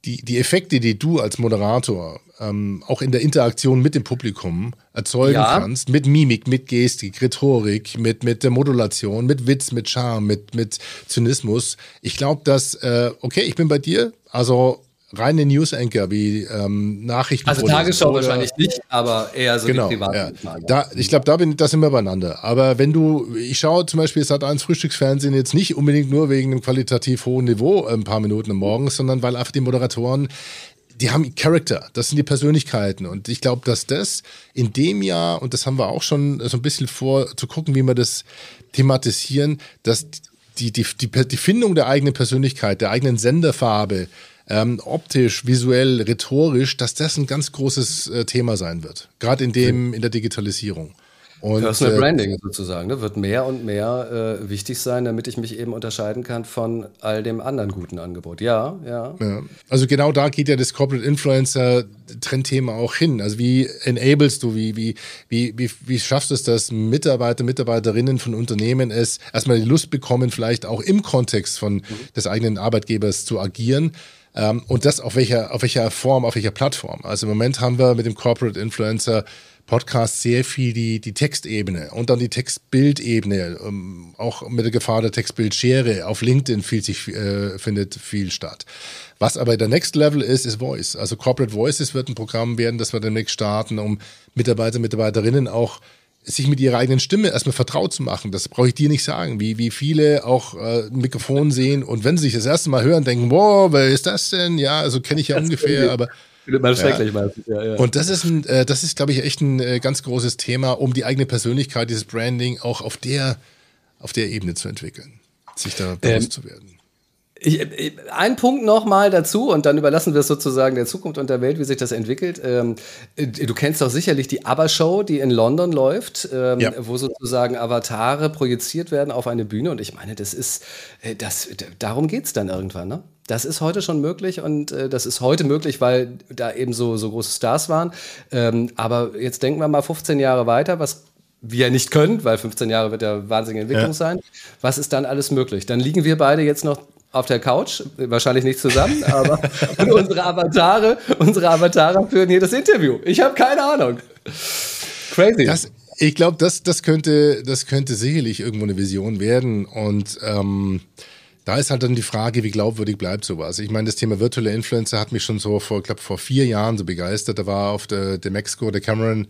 die, die Effekte, die du als Moderator ähm, auch in der Interaktion mit dem Publikum erzeugen ja. kannst, mit Mimik, mit Gestik, Rhetorik, mit, mit der Modulation, mit Witz, mit Charme, mit, mit Zynismus. Ich glaube, dass, äh, okay, ich bin bei dir, also reine News-Anchor wie ähm, Nachrichten. Also Tagesschau oder, wahrscheinlich nicht, aber eher so genau, die privaten ja. Da, ich glaube, da, bin, da sind wir beieinander. Aber wenn du, ich schaue zum Beispiel seit eins Frühstücksfernsehen jetzt nicht unbedingt nur wegen einem qualitativ hohen Niveau ein paar Minuten am Morgen, sondern weil einfach die Moderatoren die haben Charakter, das sind die Persönlichkeiten. Und ich glaube, dass das in dem Jahr, und das haben wir auch schon so ein bisschen vor, zu gucken, wie wir das thematisieren, dass die, die, die, die Findung der eigenen Persönlichkeit, der eigenen Senderfarbe, ähm, optisch, visuell, rhetorisch, dass das ein ganz großes äh, Thema sein wird. Gerade in dem, in der Digitalisierung. Und, Personal äh, Branding sozusagen ne, wird mehr und mehr äh, wichtig sein, damit ich mich eben unterscheiden kann von all dem anderen guten Angebot. Ja, ja. ja. Also genau da geht ja das Corporate Influencer Trendthema auch hin. Also wie enablest du, wie, wie, wie, wie, wie schaffst du es, dass Mitarbeiter, Mitarbeiterinnen von Unternehmen es erstmal die Lust bekommen, vielleicht auch im Kontext von mhm. des eigenen Arbeitgebers zu agieren? Ähm, und das auf welcher, auf welcher Form, auf welcher Plattform. Also im Moment haben wir mit dem Corporate Influencer Podcast sehr viel die, die Textebene und dann die Textbildebene, ähm, auch mit der Gefahr der Textbildschere. Auf LinkedIn viel sich, äh, findet viel statt. Was aber der Next Level ist, ist Voice. Also Corporate Voices wird ein Programm werden, das wir demnächst starten, um Mitarbeiter, Mitarbeiterinnen auch sich mit ihrer eigenen Stimme erstmal vertraut zu machen. Das brauche ich dir nicht sagen, wie, wie viele auch äh, ein Mikrofon sehen und wenn sie sich das erste Mal hören, denken, wow, wer ist das denn? Ja, also kenne ich ja das ungefähr, aber man schrecklich ja. meistens, ja, ja. Und das ist, ein, äh, das ist, glaube ich, echt ein äh, ganz großes Thema, um die eigene Persönlichkeit, dieses Branding auch auf der, auf der Ebene zu entwickeln, sich da bewusst ähm, zu werden. Ich, ich, ein Punkt noch mal dazu und dann überlassen wir es sozusagen der Zukunft und der Welt, wie sich das entwickelt. Ähm, du kennst doch sicherlich die ABBA-Show, die in London läuft, ähm, ja. wo sozusagen Avatare projiziert werden auf eine Bühne. Und ich meine, das ist, äh, das, darum geht es dann irgendwann, ne? Das ist heute schon möglich und äh, das ist heute möglich, weil da eben so, so große Stars waren. Ähm, aber jetzt denken wir mal 15 Jahre weiter, was wir nicht können, weil 15 Jahre wird ja wahnsinnige Entwicklung ja. sein. Was ist dann alles möglich? Dann liegen wir beide jetzt noch auf der Couch, wahrscheinlich nicht zusammen, aber und unsere Avatare, unsere Avatare führen hier das Interview. Ich habe keine Ahnung. Crazy. Das, ich glaube, das, das, könnte, das könnte sicherlich irgendwo eine Vision werden und ähm, da ist halt dann die Frage, wie glaubwürdig bleibt sowas. Ich meine, das Thema virtuelle Influencer hat mich schon so vor, glaube vor vier Jahren so begeistert. Da war auf der, der Mexico, der Cameron,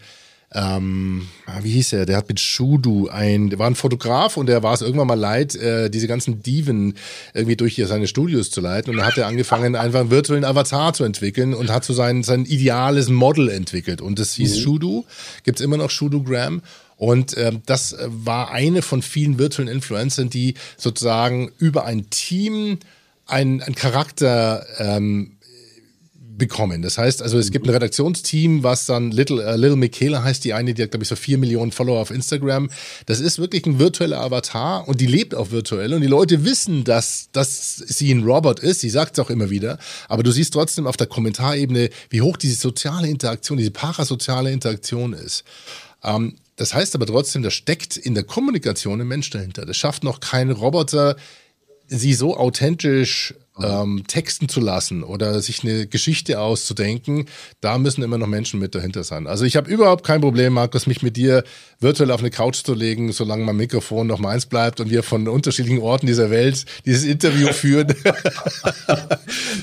ähm, ah, wie hieß er? Der hat mit Shudu ein, der war ein Fotograf und der war es irgendwann mal leid, äh, diese ganzen Diven irgendwie durch hier seine Studios zu leiten. Und da hat er angefangen, einfach einen virtuellen Avatar zu entwickeln und hat so sein, sein ideales Model entwickelt. Und das hieß mhm. Shudu, gibt's immer noch Shudu-Gram. Und äh, das war eine von vielen virtuellen Influencern, die sozusagen über ein Team ein, ein Charakter ähm, bekommen. Das heißt, also es gibt ein Redaktionsteam, was dann Little, äh, Little Michaela heißt, die eine, die hat, glaube ich, so vier Millionen Follower auf Instagram. Das ist wirklich ein virtueller Avatar und die lebt auch virtuell und die Leute wissen, dass, dass sie ein Robot ist. Sie sagt es auch immer wieder. Aber du siehst trotzdem auf der Kommentarebene, wie hoch diese soziale Interaktion, diese parasoziale Interaktion ist. Ähm, das heißt aber trotzdem, da steckt in der Kommunikation ein Mensch dahinter. Das schafft noch kein Roboter, sie so authentisch ähm, texten zu lassen oder sich eine Geschichte auszudenken, da müssen immer noch Menschen mit dahinter sein. Also ich habe überhaupt kein Problem, Markus, mich mit dir virtuell auf eine Couch zu legen, solange mein Mikrofon noch meins bleibt und wir von unterschiedlichen Orten dieser Welt dieses Interview führen.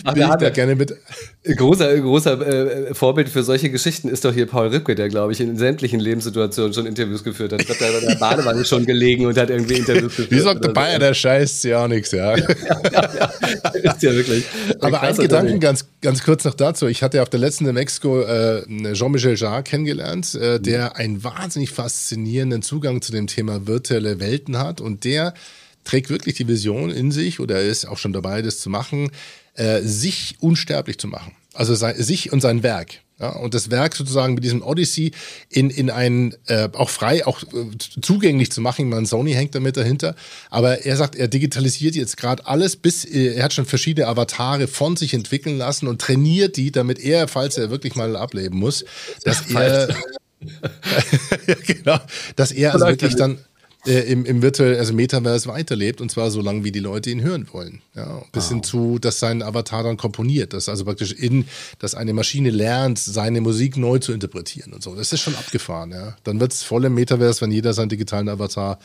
Ach, Bin ich da gerne mit. Großer, großer äh, Vorbild für solche Geschichten ist doch hier Paul Ripke, der, glaube ich, in sämtlichen Lebenssituationen schon Interviews geführt hat. Ich glaube, der hat in der Badewanne schon gelegen und hat irgendwie Interviews geführt. Wie sagt der Bayer, der scheißt ja nichts, ja. ja, ja, ja. Ist ja wirklich. Aber ein Gedanken ganz, ganz kurz noch dazu. Ich hatte auf der letzten in Mexiko äh, Jean-Michel Jarre kennengelernt, äh, der einen wahnsinnig faszinierenden Zugang zu dem Thema virtuelle Welten hat und der trägt wirklich die Vision in sich oder ist auch schon dabei, das zu machen, äh, sich unsterblich zu machen. Also sein, sich und sein Werk. Ja, und das Werk sozusagen mit diesem Odyssey in, in ein, äh, auch frei, auch äh, zugänglich zu machen. Man Sony hängt damit dahinter. Aber er sagt, er digitalisiert jetzt gerade alles, bis äh, er hat schon verschiedene Avatare von sich entwickeln lassen und trainiert die, damit er, falls er wirklich mal ableben muss, dass er, ja, genau, dass er also wirklich dann äh, im, im virtuellen, also Metaverse weiterlebt und zwar so lange, wie die Leute ihn hören wollen. Ja, bis wow. hin zu, dass sein Avatar dann komponiert, dass also praktisch in, dass eine Maschine lernt, seine Musik neu zu interpretieren und so. Das ist schon abgefahren, ja. Dann wird es voll im Metaverse, wenn jeder seinen digitalen Avatar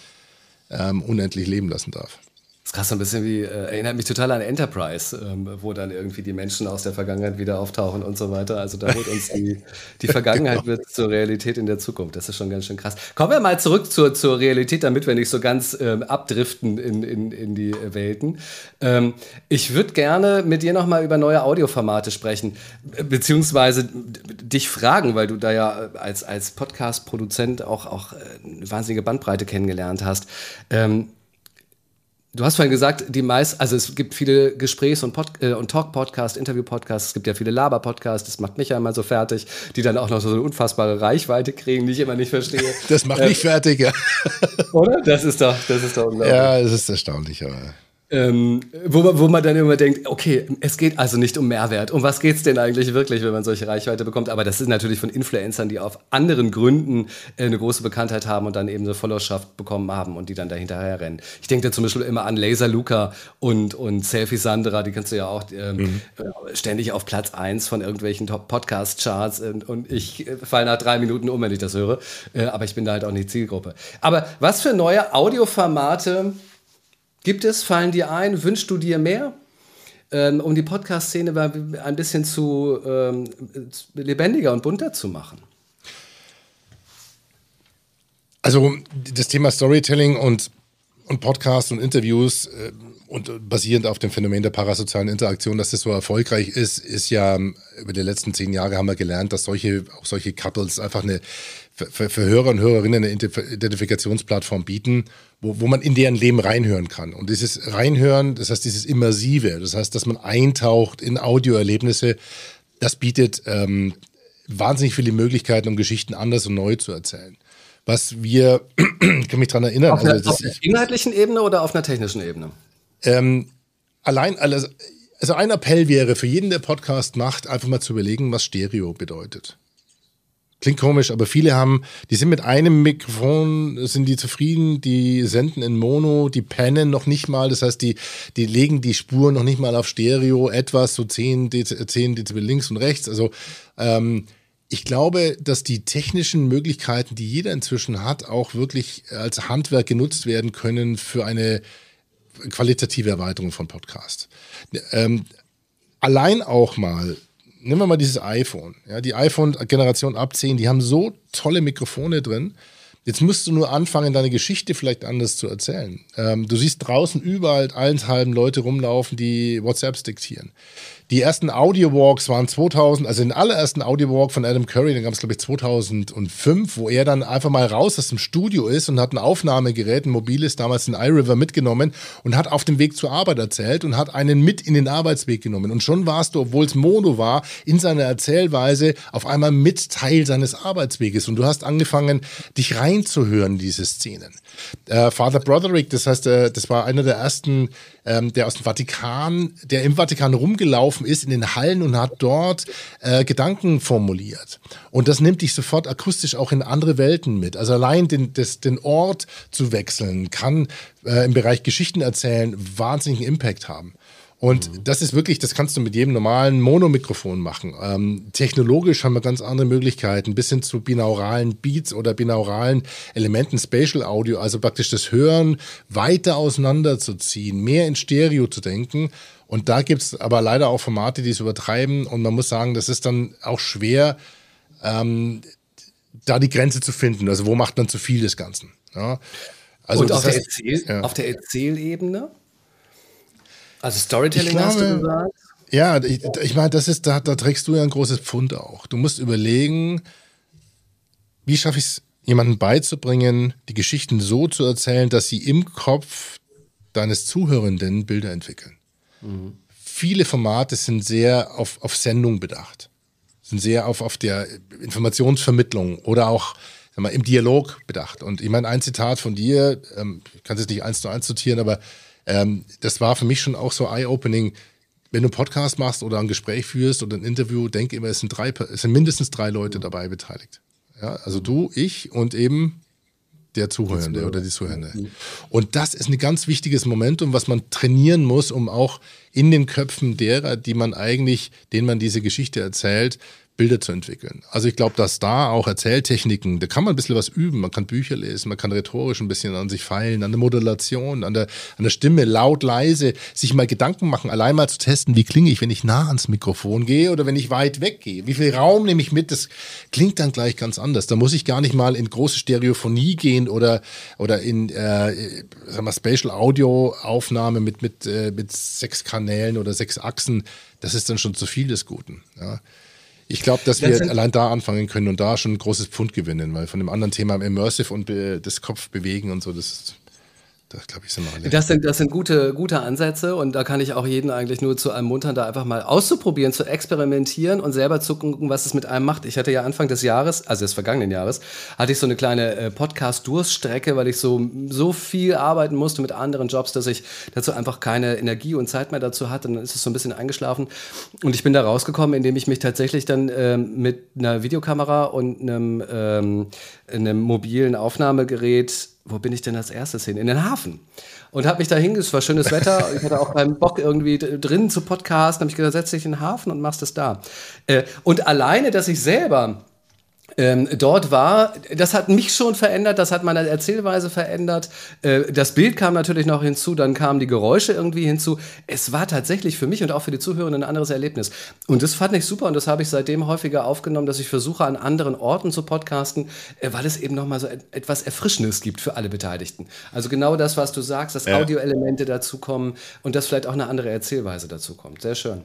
ähm, unendlich leben lassen darf. Das ist krass, so ein bisschen wie, äh, erinnert mich total an Enterprise, ähm, wo dann irgendwie die Menschen aus der Vergangenheit wieder auftauchen und so weiter. Also da wird uns die, die Vergangenheit genau. wird zur Realität in der Zukunft. Das ist schon ganz schön krass. Kommen wir mal zurück zur, zur Realität, damit wir nicht so ganz ähm, abdriften in, in, in die Welten. Ähm, ich würde gerne mit dir nochmal über neue Audioformate sprechen, beziehungsweise dich fragen, weil du da ja als, als Podcast-Produzent auch, auch äh, eine wahnsinnige Bandbreite kennengelernt hast. Ähm, Du hast vorhin gesagt, die meist, also es gibt viele Gesprächs- und, äh, und Talk-Podcasts, Interview-Podcasts, es gibt ja viele Laber-Podcasts, das macht mich ja immer so fertig, die dann auch noch so eine unfassbare Reichweite kriegen, die ich immer nicht verstehe. Das macht mich äh, fertig, ja. Oder? Das ist doch, das ist doch unglaublich. Ja, es ist erstaunlich, aber. Ähm, wo, man, wo man dann immer denkt, okay, es geht also nicht um Mehrwert. Um was geht es denn eigentlich wirklich, wenn man solche Reichweite bekommt? Aber das ist natürlich von Influencern, die auf anderen Gründen äh, eine große Bekanntheit haben und dann eben eine Followerschaft bekommen haben und die dann dahinterher rennen. Ich denke da zum Beispiel immer an Laser Luca und, und Selfie Sandra, die kannst du ja auch ähm, mhm. Äh, ständig auf Platz 1 von irgendwelchen Top-Podcast-Charts und, und ich äh, falle nach drei Minuten um, wenn ich das höre. Äh, aber ich bin da halt auch nicht Zielgruppe. Aber was für neue Audioformate Gibt es, fallen dir ein, wünschst du dir mehr? Ähm, um die Podcast-Szene ein bisschen zu ähm, lebendiger und bunter zu machen? Also das Thema Storytelling und, und Podcasts und Interviews äh, und basierend auf dem Phänomen der parasozialen Interaktion, dass das so erfolgreich ist, ist ja ähm, über die letzten zehn Jahre haben wir gelernt, dass solche, auch solche Couples einfach eine für, für Hörer und Hörerinnen eine Identifikationsplattform bieten, wo, wo man in deren Leben reinhören kann. Und dieses Reinhören, das heißt dieses Immersive, das heißt, dass man eintaucht in Audioerlebnisse, das bietet ähm, wahnsinnig viele Möglichkeiten, um Geschichten anders und neu zu erzählen. Was wir, ich kann mich daran erinnern. Auf, also, auf einer inhaltlichen Ebene oder auf einer technischen Ebene? Ähm, allein, also, also ein Appell wäre für jeden, der Podcast macht, einfach mal zu überlegen, was Stereo bedeutet. Klingt komisch, aber viele haben, die sind mit einem Mikrofon, sind die zufrieden, die senden in Mono, die pennen noch nicht mal, das heißt, die, die legen die Spuren noch nicht mal auf Stereo, etwas, so 10, Dez 10 Dezibel links und rechts. Also ähm, ich glaube, dass die technischen Möglichkeiten, die jeder inzwischen hat, auch wirklich als Handwerk genutzt werden können für eine qualitative Erweiterung von Podcast. Ähm, allein auch mal nehmen wir mal dieses iPhone. Ja, die iPhone-Generation ab 10, die haben so tolle Mikrofone drin. Jetzt musst du nur anfangen, deine Geschichte vielleicht anders zu erzählen. Ähm, du siehst draußen überall allenthalben Leute rumlaufen, die WhatsApps diktieren. Die ersten Audio-Walks waren 2000, also den allerersten Audio-Walk von Adam Curry, den gab es glaube ich 2005, wo er dann einfach mal raus aus dem Studio ist und hat ein Aufnahmegerät, ein mobiles, damals ein iRiver mitgenommen und hat auf dem Weg zur Arbeit erzählt und hat einen mit in den Arbeitsweg genommen. Und schon warst du, obwohl es Mono war, in seiner Erzählweise auf einmal mit Teil seines Arbeitsweges und du hast angefangen, dich reinzuhören in diese Szenen. Äh, Father Broderick, das heißt, äh, das war einer der ersten ähm, der aus dem Vatikan, der im Vatikan rumgelaufen ist in den Hallen und hat dort äh, Gedanken formuliert. Und das nimmt dich sofort akustisch auch in andere Welten mit. Also allein den, des, den Ort zu wechseln kann äh, im Bereich Geschichten erzählen wahnsinnigen Impact haben. Und mhm. das ist wirklich, das kannst du mit jedem normalen Monomikrofon machen. Ähm, technologisch haben wir ganz andere Möglichkeiten, bis hin zu binauralen Beats oder binauralen Elementen, Spatial Audio, also praktisch das Hören weiter auseinanderzuziehen, mehr in Stereo zu denken. Und da gibt es aber leider auch Formate, die es übertreiben. Und man muss sagen, das ist dann auch schwer, ähm, da die Grenze zu finden. Also wo macht man zu viel des Ganzen? Ja. Also Und auf, der Erzähl ja. auf der Erzählebene? Also Storytelling glaube, hast du gesagt? Ja, ich, ich meine, das ist, da, da trägst du ja ein großes Pfund auch. Du musst überlegen, wie schaffe ich es, jemandem beizubringen, die Geschichten so zu erzählen, dass sie im Kopf deines Zuhörenden Bilder entwickeln. Mhm. Viele Formate sind sehr auf, auf Sendung bedacht, sind sehr auf, auf der Informationsvermittlung oder auch mal, im Dialog bedacht. Und ich meine, ein Zitat von dir, ähm, ich kann es jetzt nicht eins zu eins zitieren, aber ähm, das war für mich schon auch so eye-opening. Wenn du einen Podcast machst oder ein Gespräch führst oder ein Interview, denke immer, es sind, drei, es sind mindestens drei Leute dabei beteiligt. Ja, also du, ich und eben der Zuhörende oder die Zuhörende. Und das ist ein ganz wichtiges Momentum, was man trainieren muss, um auch in den Köpfen derer, die man eigentlich, denen man diese Geschichte erzählt, Bilder zu entwickeln. Also ich glaube, dass da auch Erzähltechniken, da kann man ein bisschen was üben. Man kann Bücher lesen, man kann rhetorisch ein bisschen an sich feilen, an der Modulation, an der, an der Stimme, laut, leise, sich mal Gedanken machen, allein mal zu testen, wie klinge ich, wenn ich nah ans Mikrofon gehe oder wenn ich weit weg gehe. Wie viel Raum nehme ich mit? Das klingt dann gleich ganz anders. Da muss ich gar nicht mal in große Stereophonie gehen oder, oder in äh, sag mal, Spatial Audio Aufnahme mit, mit, äh, mit sechs Kanälen oder sechs Achsen. Das ist dann schon zu viel des Guten. Ja. Ich glaube, dass wir allein da anfangen können und da schon ein großes Pfund gewinnen, weil von dem anderen Thema Immersive und das Kopf bewegen und so, das ist das glaube ich sind wir alle. Das sind, das sind gute, gute Ansätze und da kann ich auch jeden eigentlich nur zu ermuntern, da einfach mal auszuprobieren, zu experimentieren und selber zu gucken, was es mit einem macht. Ich hatte ja Anfang des Jahres, also des vergangenen Jahres, hatte ich so eine kleine äh, Podcast-Durststrecke, weil ich so, so viel arbeiten musste mit anderen Jobs, dass ich dazu einfach keine Energie und Zeit mehr dazu hatte. Und dann ist es so ein bisschen eingeschlafen. Und ich bin da rausgekommen, indem ich mich tatsächlich dann ähm, mit einer Videokamera und einem, ähm, einem mobilen Aufnahmegerät wo bin ich denn als erstes hin? In den Hafen. Und habe mich da hingesetzt, es war schönes Wetter, ich hatte auch keinen Bock irgendwie drin zu podcasten, habe ich gesagt, setz dich in den Hafen und machst es da. Äh, und alleine, dass ich selber ähm, dort war, das hat mich schon verändert, das hat meine Erzählweise verändert. Äh, das Bild kam natürlich noch hinzu, dann kamen die Geräusche irgendwie hinzu. Es war tatsächlich für mich und auch für die Zuhörer ein anderes Erlebnis. Und das fand ich super und das habe ich seitdem häufiger aufgenommen, dass ich versuche, an anderen Orten zu podcasten, äh, weil es eben nochmal so etwas Erfrischendes gibt für alle Beteiligten. Also genau das, was du sagst, dass ja. Audioelemente dazukommen und dass vielleicht auch eine andere Erzählweise dazu kommt. Sehr schön.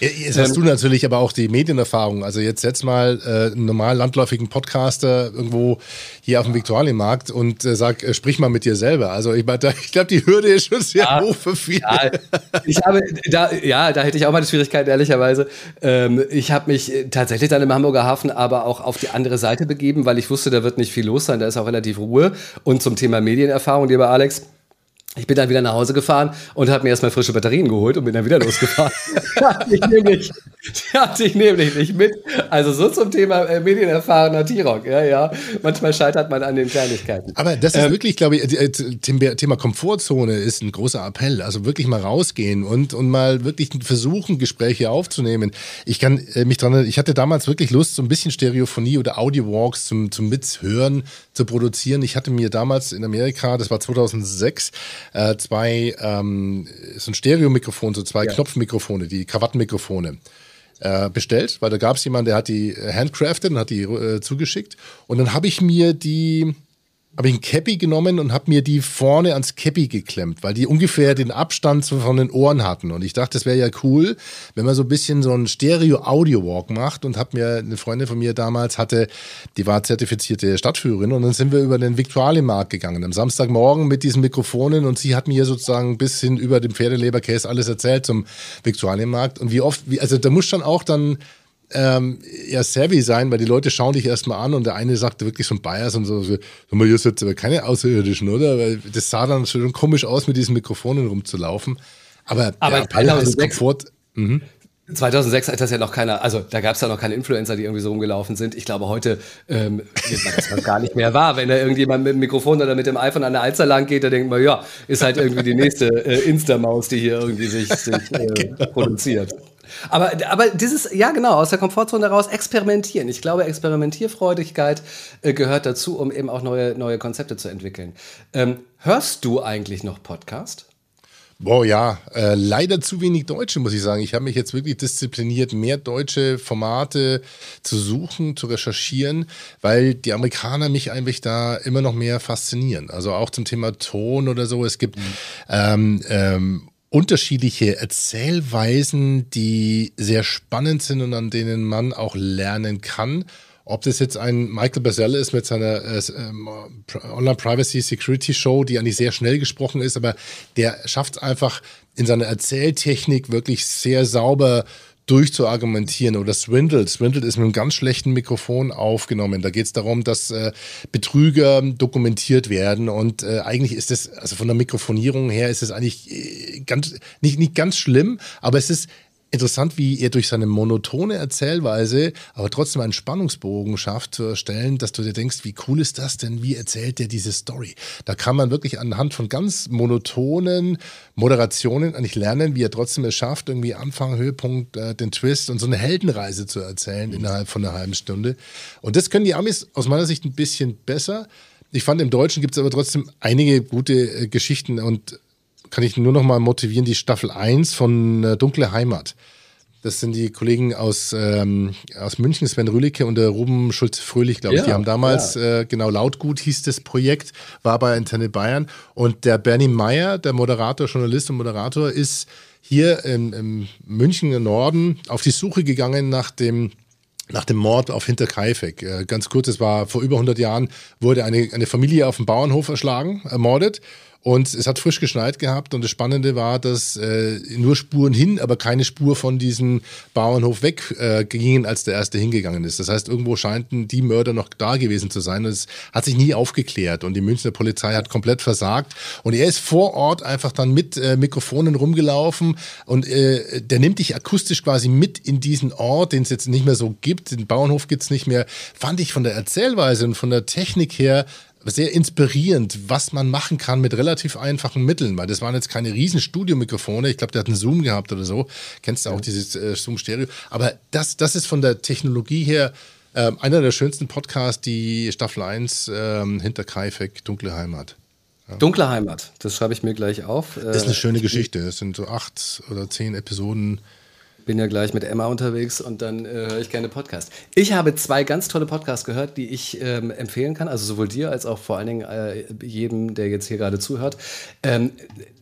Jetzt hast ähm, du natürlich aber auch die Medienerfahrung. Also jetzt setz mal äh, einen normal landläufigen Podcaster irgendwo hier auf dem Viktualienmarkt und äh, sag, äh, sprich mal mit dir selber. Also ich, ich glaube, die Hürde ist schon sehr ja, hoch für viele. Ja, ich habe, da, ja, da hätte ich auch mal die Schwierigkeit, ehrlicherweise. Ähm, ich habe mich tatsächlich dann im Hamburger Hafen aber auch auf die andere Seite begeben, weil ich wusste, da wird nicht viel los sein, da ist auch relativ Ruhe. Und zum Thema Medienerfahrung, lieber Alex, ich bin dann wieder nach Hause gefahren und habe mir erstmal frische Batterien geholt und bin dann wieder losgefahren. hatte, ich nämlich, hatte ich nämlich nicht mit. Also so zum Thema äh, medienerfahrener T-Rock. Ja, ja. Manchmal scheitert man an den Kleinigkeiten. Aber das ist ähm, wirklich, glaube ich, äh, Thema Komfortzone ist ein großer Appell. Also wirklich mal rausgehen und, und mal wirklich versuchen, Gespräche aufzunehmen. Ich kann äh, mich dran, ich hatte damals wirklich Lust, so ein bisschen Stereophonie oder Audio-Walks zum, zum Mithören zu produzieren. Ich hatte mir damals in Amerika, das war 2006, äh, zwei, ähm, so ein Stereo-Mikrofon, so zwei ja. Knopfmikrofone, die Krawattenmikrofone äh, bestellt, weil da gab es jemanden, der hat die handcrafted und hat die äh, zugeschickt. Und dann habe ich mir die habe ich ein Cappy genommen und habe mir die vorne ans Cappy geklemmt, weil die ungefähr den Abstand von den Ohren hatten. Und ich dachte, das wäre ja cool, wenn man so ein bisschen so ein Stereo-Audio-Walk macht. Und habe mir eine Freundin von mir damals hatte, die war zertifizierte Stadtführerin. Und dann sind wir über den Viktualienmarkt gegangen am Samstagmorgen mit diesen Mikrofonen. Und sie hat mir sozusagen ein bisschen über den Pferdeleberkäse alles erzählt zum Viktualienmarkt. Und wie oft, wie, also da muss schon auch dann ähm, ja savvy sein, weil die Leute schauen dich erstmal an und der eine sagte wirklich so ein Bias und so, so, hier sind aber keine Außerirdischen, oder? Weil das sah dann schon komisch aus, mit diesen Mikrofonen rumzulaufen. Aber, aber der Appell heißt Komfort. Mhm. 2006 hat das ja noch keiner, also da gab es ja noch keine Influencer, die irgendwie so rumgelaufen sind. Ich glaube, heute ähm, wird man das gar nicht mehr wahr. Wenn da irgendjemand mit dem Mikrofon oder mit dem iPhone an der Alster lang geht, da denkt man, ja, ist halt irgendwie die nächste äh, Insta-Maus, die hier irgendwie sich, sich äh, genau. produziert. Aber, aber dieses, ja genau, aus der Komfortzone heraus experimentieren. Ich glaube, Experimentierfreudigkeit äh, gehört dazu, um eben auch neue, neue Konzepte zu entwickeln. Ähm, hörst du eigentlich noch Podcast? Boah, ja, äh, leider zu wenig Deutsche, muss ich sagen. Ich habe mich jetzt wirklich diszipliniert, mehr deutsche Formate zu suchen, zu recherchieren, weil die Amerikaner mich eigentlich da immer noch mehr faszinieren. Also auch zum Thema Ton oder so. Es gibt mhm. ähm, ähm, unterschiedliche Erzählweisen, die sehr spannend sind und an denen man auch lernen kann. Ob das jetzt ein Michael Basell ist mit seiner äh, ähm, Online Privacy Security Show, die eigentlich sehr schnell gesprochen ist, aber der schafft es einfach in seiner Erzähltechnik wirklich sehr sauber durchzuargumentieren oder Swindle. Swindle ist mit einem ganz schlechten Mikrofon aufgenommen. Da geht es darum, dass äh, Betrüger dokumentiert werden und äh, eigentlich ist es, also von der Mikrofonierung her ist es eigentlich äh, ganz, nicht, nicht ganz schlimm, aber es ist interessant, wie er durch seine monotone Erzählweise aber trotzdem einen Spannungsbogen schafft zu erstellen, dass du dir denkst, wie cool ist das denn? Wie erzählt der diese Story? Da kann man wirklich anhand von ganz monotonen Moderationen eigentlich lernen, wie er trotzdem es schafft, irgendwie Anfang, Höhepunkt, äh, den Twist und so eine Heldenreise zu erzählen mhm. innerhalb von einer halben Stunde. Und das können die Amis aus meiner Sicht ein bisschen besser. Ich fand, im Deutschen gibt es aber trotzdem einige gute äh, Geschichten und kann ich nur noch mal motivieren, die Staffel 1 von äh, Dunkle Heimat. Das sind die Kollegen aus, ähm, aus München, Sven Rühlicke und der Ruben Schulze-Fröhlich, glaube ich. Ja, die haben damals, ja. äh, genau, Lautgut hieß das Projekt, war bei Antenne Bayern. Und der Bernie Meyer, der Moderator, Journalist und Moderator, ist hier im, im Münchner Norden auf die Suche gegangen nach dem nach dem Mord auf Hinterkaifeck. Äh, ganz kurz, es war vor über 100 Jahren, wurde eine, eine Familie auf dem Bauernhof erschlagen, ermordet. Und es hat frisch geschneit gehabt und das Spannende war, dass äh, nur Spuren hin, aber keine Spur von diesem Bauernhof weg äh, gingen, als der erste hingegangen ist. Das heißt, irgendwo scheinten die Mörder noch da gewesen zu sein. Und es hat sich nie aufgeklärt und die Münchner Polizei hat komplett versagt. Und er ist vor Ort einfach dann mit äh, Mikrofonen rumgelaufen und äh, der nimmt dich akustisch quasi mit in diesen Ort, den es jetzt nicht mehr so gibt, den Bauernhof gibt's nicht mehr, fand ich von der Erzählweise und von der Technik her sehr inspirierend, was man machen kann mit relativ einfachen Mitteln, weil das waren jetzt keine riesen Studiomikrofone. Ich glaube, der hat einen Zoom gehabt oder so. Kennst du auch dieses äh, Zoom Stereo? Aber das, das ist von der Technologie her äh, einer der schönsten Podcasts, die Staffel 1 äh, hinter Kaifek Dunkle Heimat. Ja. Dunkle Heimat, das schreibe ich mir gleich auf. Das ist eine äh, schöne Geschichte. Es sind so acht oder zehn Episoden bin ja gleich mit Emma unterwegs und dann äh, höre ich gerne Podcast. Ich habe zwei ganz tolle Podcasts gehört, die ich ähm, empfehlen kann, also sowohl dir als auch vor allen Dingen äh, jedem, der jetzt hier gerade zuhört. Ähm,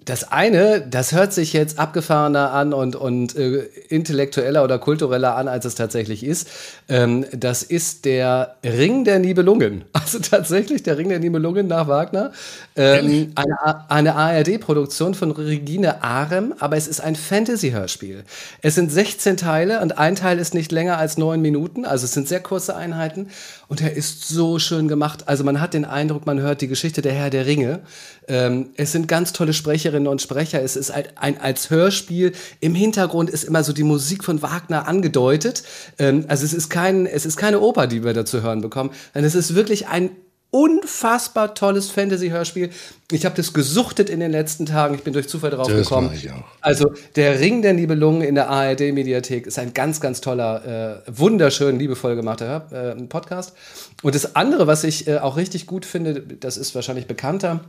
das eine, das hört sich jetzt abgefahrener an und, und äh, intellektueller oder kultureller an, als es tatsächlich ist. Ähm, das ist der Ring der Nibelungen. Also tatsächlich der Ring der Nibelungen nach Wagner. Ähm, eine, eine ARD-Produktion von Regine Arem, aber es ist ein Fantasy-Hörspiel. Es sind 16 Teile und ein Teil ist nicht länger als neun Minuten, also es sind sehr kurze Einheiten und er ist so schön gemacht. Also man hat den Eindruck, man hört die Geschichte der Herr der Ringe. Ähm, es sind ganz tolle Sprecherinnen und Sprecher. Es ist ein, ein, als Hörspiel. Im Hintergrund ist immer so die Musik von Wagner angedeutet. Ähm, also es ist, kein, es ist keine Oper, die wir da zu hören bekommen. Es ist wirklich ein unfassbar tolles Fantasy-Hörspiel. Ich habe das gesuchtet in den letzten Tagen. Ich bin durch Zufall drauf das gekommen. Ich auch. Also der Ring der Nibelungen in der ARD-Mediathek ist ein ganz, ganz toller, äh, wunderschön, liebevoll gemachter äh, Podcast. Und das andere, was ich äh, auch richtig gut finde, das ist wahrscheinlich bekannter,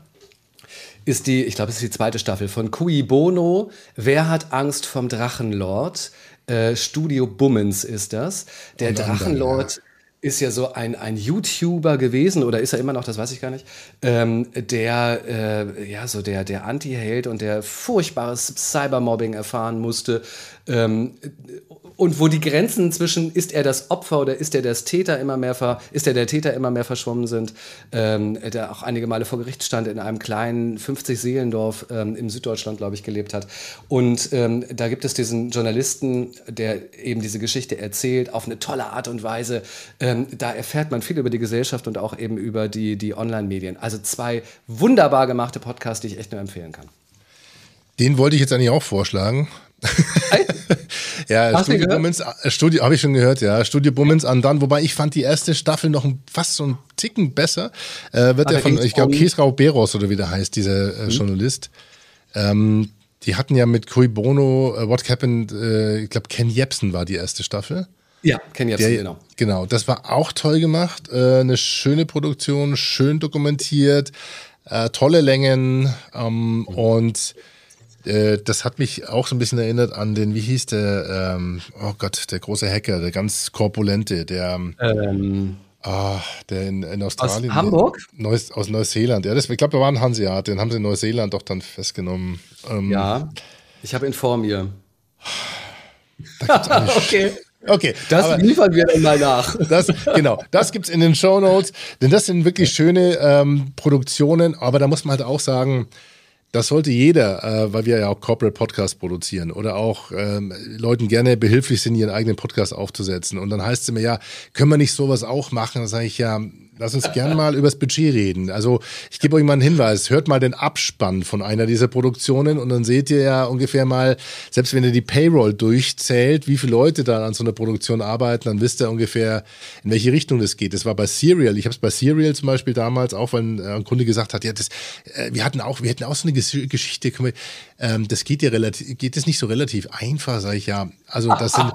ist die, ich glaube, es ist die zweite Staffel von Cui Bono. Wer hat Angst vom Drachenlord? Äh, Studio Bummens ist das. Der Drachenlord. Ja ist ja so ein, ein YouTuber gewesen oder ist er immer noch, das weiß ich gar nicht, ähm, der äh, ja so der, der Anti-Held und der furchtbares Cybermobbing erfahren musste. Ähm, und wo die Grenzen zwischen ist er das Opfer oder ist er das Täter immer mehr ver, ist er der Täter immer mehr verschwommen sind, ähm, der auch einige Male vor Gericht stand in einem kleinen 50 Seelendorf ähm, im Süddeutschland, glaube ich, gelebt hat. Und ähm, da gibt es diesen Journalisten, der eben diese Geschichte erzählt auf eine tolle Art und Weise. Ähm, da erfährt man viel über die Gesellschaft und auch eben über die, die Online-Medien. Also zwei wunderbar gemachte Podcasts, die ich echt nur empfehlen kann. Den wollte ich jetzt eigentlich auch vorschlagen. Ja, Hast Studio Bummens, äh, Studio, habe ich schon gehört, ja. Studio Bummens an dann, wobei ich fand die erste Staffel noch fast so ein Ticken besser. Äh, wird ja von, ich glaube, Kiesrau Beros oder wie der heißt, dieser äh, mhm. Journalist. Ähm, die hatten ja mit Cui Bono, uh, What Happened, äh, ich glaube, Ken Jebsen war die erste Staffel. Ja, Ken Jebsen, der, genau. Genau, das war auch toll gemacht. Äh, eine schöne Produktion, schön dokumentiert, äh, tolle Längen ähm, mhm. und äh, das hat mich auch so ein bisschen erinnert an den, wie hieß der, ähm, oh Gott, der große Hacker, der ganz korpulente, der, ähm, ah, der in, in Australien. Aus Hamburg? Neus, aus Neuseeland. Ja, das, ich glaube, er war ein Hanseat, den haben sie in Neuseeland doch dann festgenommen. Ähm, ja, ich habe ihn vor mir. okay. Okay, das aber, liefern wir dann mal nach. Das, genau, das gibt's in den Show Notes, denn das sind wirklich schöne ähm, Produktionen, aber da muss man halt auch sagen, das sollte jeder, äh, weil wir ja auch Corporate Podcasts produzieren oder auch ähm, Leuten gerne behilflich sind, ihren eigenen Podcast aufzusetzen. Und dann heißt es immer, ja, können wir nicht sowas auch machen? Dann sage ich ja, lass uns gern mal übers Budget reden. Also ich gebe euch mal einen Hinweis. Hört mal den Abspann von einer dieser Produktionen und dann seht ihr ja ungefähr mal, selbst wenn ihr die Payroll durchzählt, wie viele Leute da an so einer Produktion arbeiten, dann wisst ihr ungefähr, in welche Richtung das geht. Das war bei Serial. Ich habe es bei Serial zum Beispiel damals auch, weil ein Kunde gesagt hat, ja, das, äh, wir hatten auch, wir hätten auch so eine Geschichte, ähm, das geht ja relativ, geht das nicht so relativ einfach, sage ich ja. Also das sind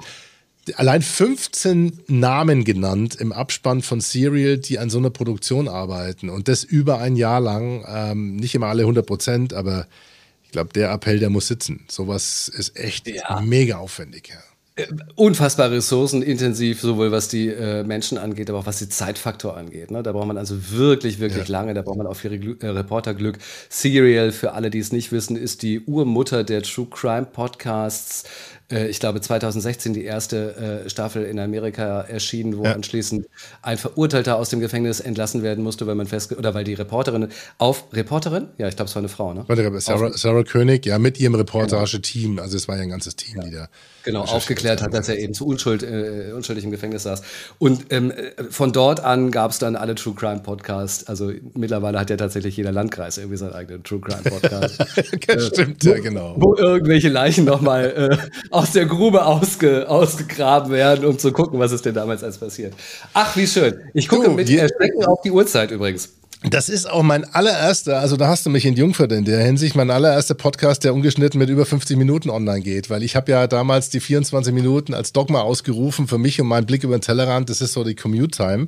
allein 15 Namen genannt im Abspann von Serial, die an so einer Produktion arbeiten und das über ein Jahr lang. Ähm, nicht immer alle 100 Prozent, aber ich glaube, der Appell, der muss sitzen. Sowas ist echt ja. mega aufwendig. Ja. Äh, unfassbar ressourcenintensiv, sowohl was die äh, Menschen angeht, aber auch was den Zeitfaktor angeht. Ne? Da braucht man also wirklich, wirklich ja. lange. Da braucht man auch viel äh, Reporterglück. Serial, für alle, die es nicht wissen, ist die Urmutter der True Crime Podcasts äh, ich glaube 2016 die erste äh, Staffel in Amerika erschienen, wo ja. anschließend ein Verurteilter aus dem Gefängnis entlassen werden musste, weil man fest oder weil die Reporterin auf Reporterin, ja, ich glaube, es war eine Frau, ne? Sarah, Sarah König, ja, mit ihrem Reportage-Team, also es war ja ein ganzes Team, ja. die da genau aufgeklärt hat, dass er eben zu Unschuld, äh, unschuldig im Gefängnis saß. Und ähm, von dort an gab es dann alle True Crime Podcasts. Also mittlerweile hat ja tatsächlich jeder Landkreis irgendwie seinen eigenen True Crime Podcast. äh, stimmt, ja, genau. Wo irgendwelche Leichen nochmal äh, aus der Grube ausge, ausgegraben werden, um zu gucken, was ist denn damals alles passiert. Ach, wie schön. Ich gucke du, mit Erschrecken auf die Uhrzeit übrigens. Das ist auch mein allererster, also da hast du mich in Jungfurt in der Hinsicht, mein allererster Podcast, der ungeschnitten mit über 50 Minuten online geht, weil ich habe ja damals die 24 Minuten als Dogma ausgerufen für mich und meinen Blick über den Tellerrand, das ist so die Commute-Time.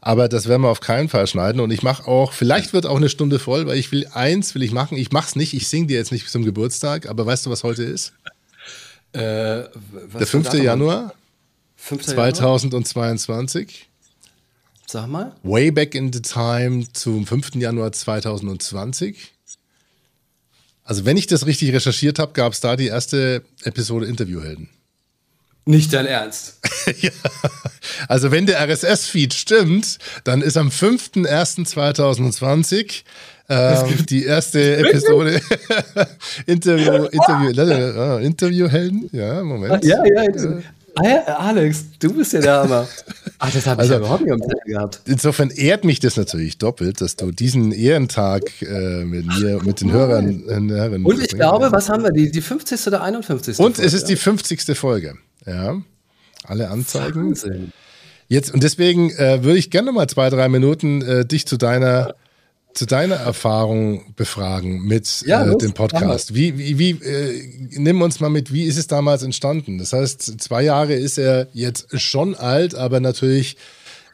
Aber das werden wir auf keinen Fall schneiden und ich mache auch, vielleicht wird auch eine Stunde voll, weil ich will, eins will ich machen, ich mach's nicht, ich sing dir jetzt nicht zum Geburtstag, aber weißt du, was heute ist? Äh, der 5. Januar 5. 2022. Sag mal. Way back in the time zum 5. Januar 2020. Also, wenn ich das richtig recherchiert habe, gab es da die erste Episode Interviewhelden. Nicht dein Ernst. ja. Also, wenn der RSS-Feed stimmt, dann ist am 5.01.2020 ähm, die erste Episode Interview, Interview, äh, Interviewhelden. Ja, Moment. Ja, ja, ja, Alex, du bist ja der Hammer. Ach, das habe ich also, ja überhaupt nicht am Zettel gehabt. Insofern ehrt mich das natürlich doppelt, dass du diesen Ehrentag äh, mit mir, mit den Hörern. Äh, Und ich glaube, was haben wir? Die, die 50. oder 51. Und Folge, es ist die 50. Folge. Ja. Alle Anzeigen. Wahnsinn. Jetzt, und deswegen äh, würde ich gerne mal zwei, drei Minuten äh, dich zu deiner zu deiner Erfahrung befragen mit ja, äh, dem Podcast. Wie, wie, wie äh, nimm uns mal mit, wie ist es damals entstanden? Das heißt, zwei Jahre ist er jetzt schon alt, aber natürlich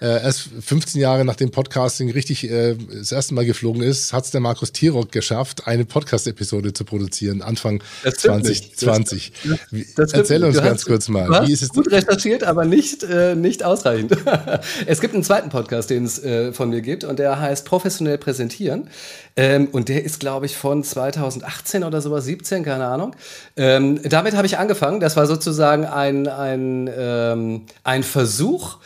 äh, erst 15 Jahre nachdem Podcasting richtig äh, das erste Mal geflogen ist, hat es der Markus Tirock geschafft, eine Podcast-Episode zu produzieren, Anfang 2020. Das, das Erzähl uns ganz kurz mal. Wie ist es gut recherchiert, aber nicht, äh, nicht ausreichend. es gibt einen zweiten Podcast, den es äh, von mir gibt, und der heißt Professionell präsentieren. Ähm, und der ist, glaube ich, von 2018 oder sowas, 17, keine Ahnung. Ähm, damit habe ich angefangen. Das war sozusagen ein, ein, ähm, ein Versuch,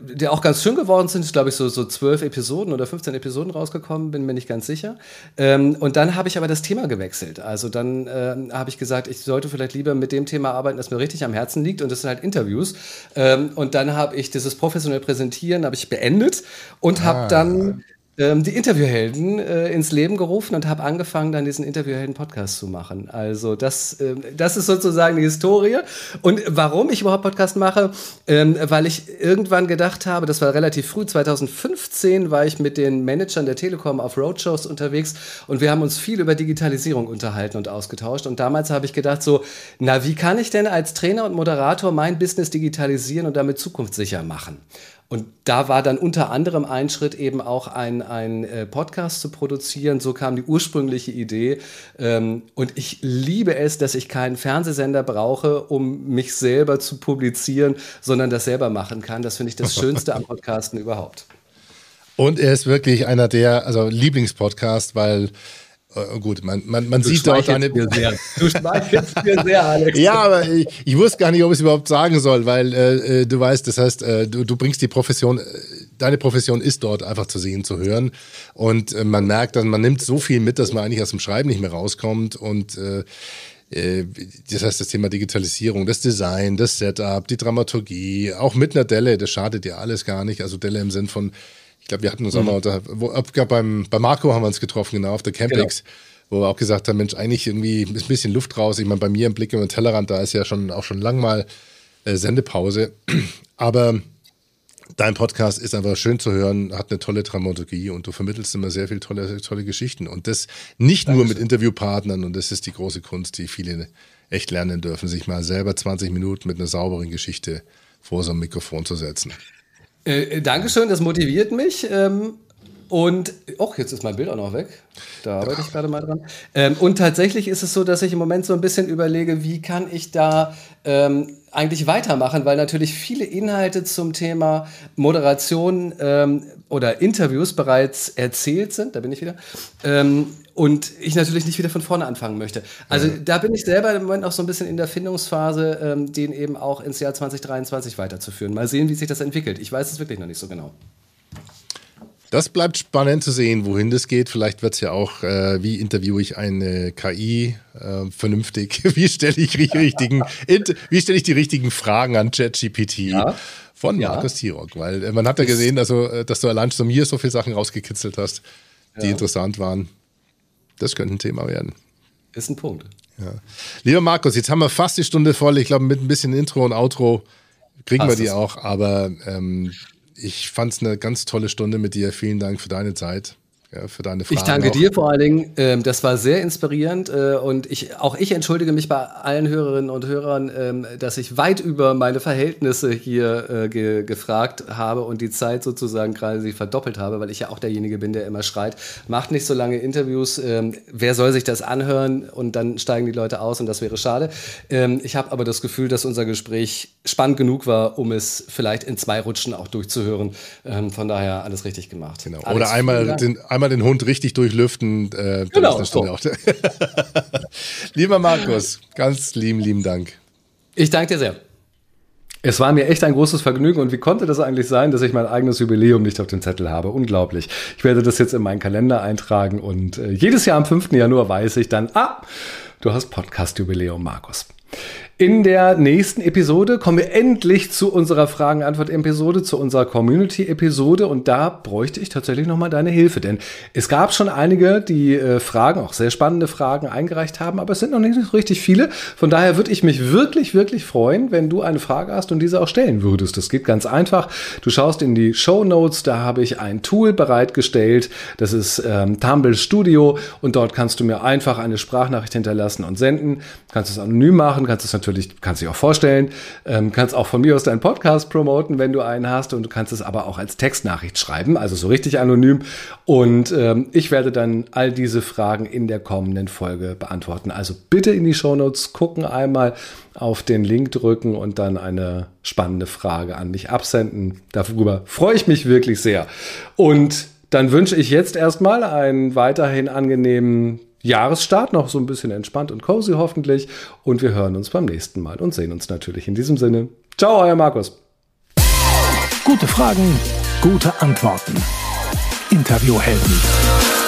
der auch ganz schön geworden sind, ist glaube ich so, so 12 Episoden oder 15 Episoden rausgekommen, bin mir nicht ganz sicher. Ähm, und dann habe ich aber das Thema gewechselt. Also dann äh, habe ich gesagt, ich sollte vielleicht lieber mit dem Thema arbeiten, das mir richtig am Herzen liegt und das sind halt Interviews. Ähm, und dann habe ich dieses professionell Präsentieren habe ich beendet und ah. habe dann ähm, die Interviewhelden äh, ins Leben gerufen und habe angefangen, dann diesen Interviewhelden-Podcast zu machen. Also das, äh, das ist sozusagen die Historie. Und warum ich überhaupt Podcast mache, ähm, weil ich irgendwann gedacht habe, das war relativ früh, 2015 war ich mit den Managern der Telekom auf Roadshows unterwegs und wir haben uns viel über Digitalisierung unterhalten und ausgetauscht. Und damals habe ich gedacht so, na, wie kann ich denn als Trainer und Moderator mein Business digitalisieren und damit zukunftssicher machen? Und da war dann unter anderem ein Schritt eben auch ein, ein äh, Podcast zu produzieren. So kam die ursprüngliche Idee. Ähm, und ich liebe es, dass ich keinen Fernsehsender brauche, um mich selber zu publizieren, sondern das selber machen kann. Das finde ich das Schönste am Podcasten überhaupt. Und er ist wirklich einer der, also Lieblingspodcast, weil äh, gut, man, man, man sieht dort eine. Mir sehr. Du schmeichelst mir sehr, Alex. ja, aber ich, ich, wusste gar nicht, ob ich es überhaupt sagen soll, weil äh, äh, du weißt, das heißt, äh, du, du bringst die Profession, äh, deine Profession ist dort einfach zu sehen, zu hören. Und man merkt dann, man nimmt so viel mit, dass man eigentlich aus dem Schreiben nicht mehr rauskommt. Und äh, das heißt das Thema Digitalisierung, das Design, das Setup, die Dramaturgie, auch mit einer Delle, das schadet ja alles gar nicht. Also Delle im Sinn von, ich glaube, wir hatten uns mhm. auch mal unter, wo, beim, bei Marco haben wir uns getroffen, genau, auf der Campix. Genau wo wir auch gesagt haben, Mensch, eigentlich irgendwie ist ein bisschen Luft raus. Ich meine, bei mir im Blick über den Tellerrand, da ist ja schon auch schon lang mal äh, Sendepause. Aber dein Podcast ist einfach schön zu hören, hat eine tolle Dramaturgie und du vermittelst immer sehr viele tolle, tolle Geschichten. Und das nicht Dankeschön. nur mit Interviewpartnern und das ist die große Kunst, die viele echt lernen dürfen, sich mal selber 20 Minuten mit einer sauberen Geschichte vor so einem Mikrofon zu setzen. Äh, Dankeschön, das motiviert mich. Ähm, und, oh, jetzt ist mein Bild auch noch weg. Da arbeite ich gerade mal dran. Ähm, und tatsächlich ist es so, dass ich im Moment so ein bisschen überlege, wie kann ich da ähm, eigentlich weitermachen, weil natürlich viele Inhalte zum Thema Moderation ähm, oder Interviews bereits erzählt sind. Da bin ich wieder. Ähm, und ich natürlich nicht wieder von vorne anfangen möchte. Also ja. da bin ich selber im Moment auch so ein bisschen in der Findungsphase, ähm, den eben auch ins Jahr 2023 weiterzuführen. Mal sehen, wie sich das entwickelt. Ich weiß es wirklich noch nicht so genau. Das bleibt spannend zu sehen, wohin das geht. Vielleicht wird es ja auch, äh, wie interviewe ich eine KI äh, vernünftig? wie stelle ich, richtigen, wie stelle ich die richtigen Fragen an ChatGPT? Ja. Von ja. Markus Tirok, weil äh, man hat ja gesehen, also, äh, dass du allein zu mir so viele Sachen rausgekitzelt hast, die ja. interessant waren. Das könnte ein Thema werden. Ist ein Punkt. Ja. Lieber Markus, jetzt haben wir fast die Stunde voll. Ich glaube, mit ein bisschen Intro und Outro kriegen Passt wir die auch. Aber ähm, ich fand es eine ganz tolle Stunde mit dir. Vielen Dank für deine Zeit ja, für deine Fragen. Ich danke auch. dir vor allen Dingen. Ähm, das war sehr inspirierend äh, und ich, auch ich entschuldige mich bei allen Hörerinnen und Hörern, ähm, dass ich weit über meine Verhältnisse hier äh, ge gefragt habe und die Zeit sozusagen gerade verdoppelt habe, weil ich ja auch derjenige bin, der immer schreit, macht nicht so lange Interviews, ähm, wer soll sich das anhören und dann steigen die Leute aus und das wäre schade. Ähm, ich habe aber das Gefühl, dass unser Gespräch spannend genug war, um es vielleicht in zwei Rutschen auch durchzuhören. Ähm, von daher alles richtig gemacht. Genau. Alex, Oder einmal den, einmal einmal den Hund richtig durchlüften. Äh, genau. So. Lieber Markus, ganz lieben, lieben Dank. Ich danke dir sehr. Es war mir echt ein großes Vergnügen und wie konnte das eigentlich sein, dass ich mein eigenes Jubiläum nicht auf dem Zettel habe? Unglaublich. Ich werde das jetzt in meinen Kalender eintragen und äh, jedes Jahr am 5. Januar weiß ich dann, ah, du hast Podcast-Jubiläum, Markus. In der nächsten Episode kommen wir endlich zu unserer Fragen-Antwort-Episode, zu unserer Community-Episode und da bräuchte ich tatsächlich nochmal deine Hilfe, denn es gab schon einige, die äh, Fragen, auch sehr spannende Fragen eingereicht haben, aber es sind noch nicht so richtig viele. Von daher würde ich mich wirklich, wirklich freuen, wenn du eine Frage hast und diese auch stellen würdest. Das geht ganz einfach. Du schaust in die Show Notes, da habe ich ein Tool bereitgestellt, das ist ähm, Tumble Studio und dort kannst du mir einfach eine Sprachnachricht hinterlassen und senden. Kannst es anonym machen, kannst es natürlich, kannst dich auch vorstellen, ähm, kannst auch von mir aus deinen Podcast promoten, wenn du einen hast und du kannst es aber auch als Textnachricht schreiben, also so richtig anonym. Und ähm, ich werde dann all diese Fragen in der kommenden Folge beantworten. Also bitte in die Shownotes gucken, einmal auf den Link drücken und dann eine spannende Frage an mich absenden. Darüber freue ich mich wirklich sehr. Und dann wünsche ich jetzt erstmal einen weiterhin angenehmen Jahresstart noch so ein bisschen entspannt und cozy hoffentlich. Und wir hören uns beim nächsten Mal und sehen uns natürlich in diesem Sinne. Ciao, euer Markus. Gute Fragen, gute Antworten. Interviewhelden.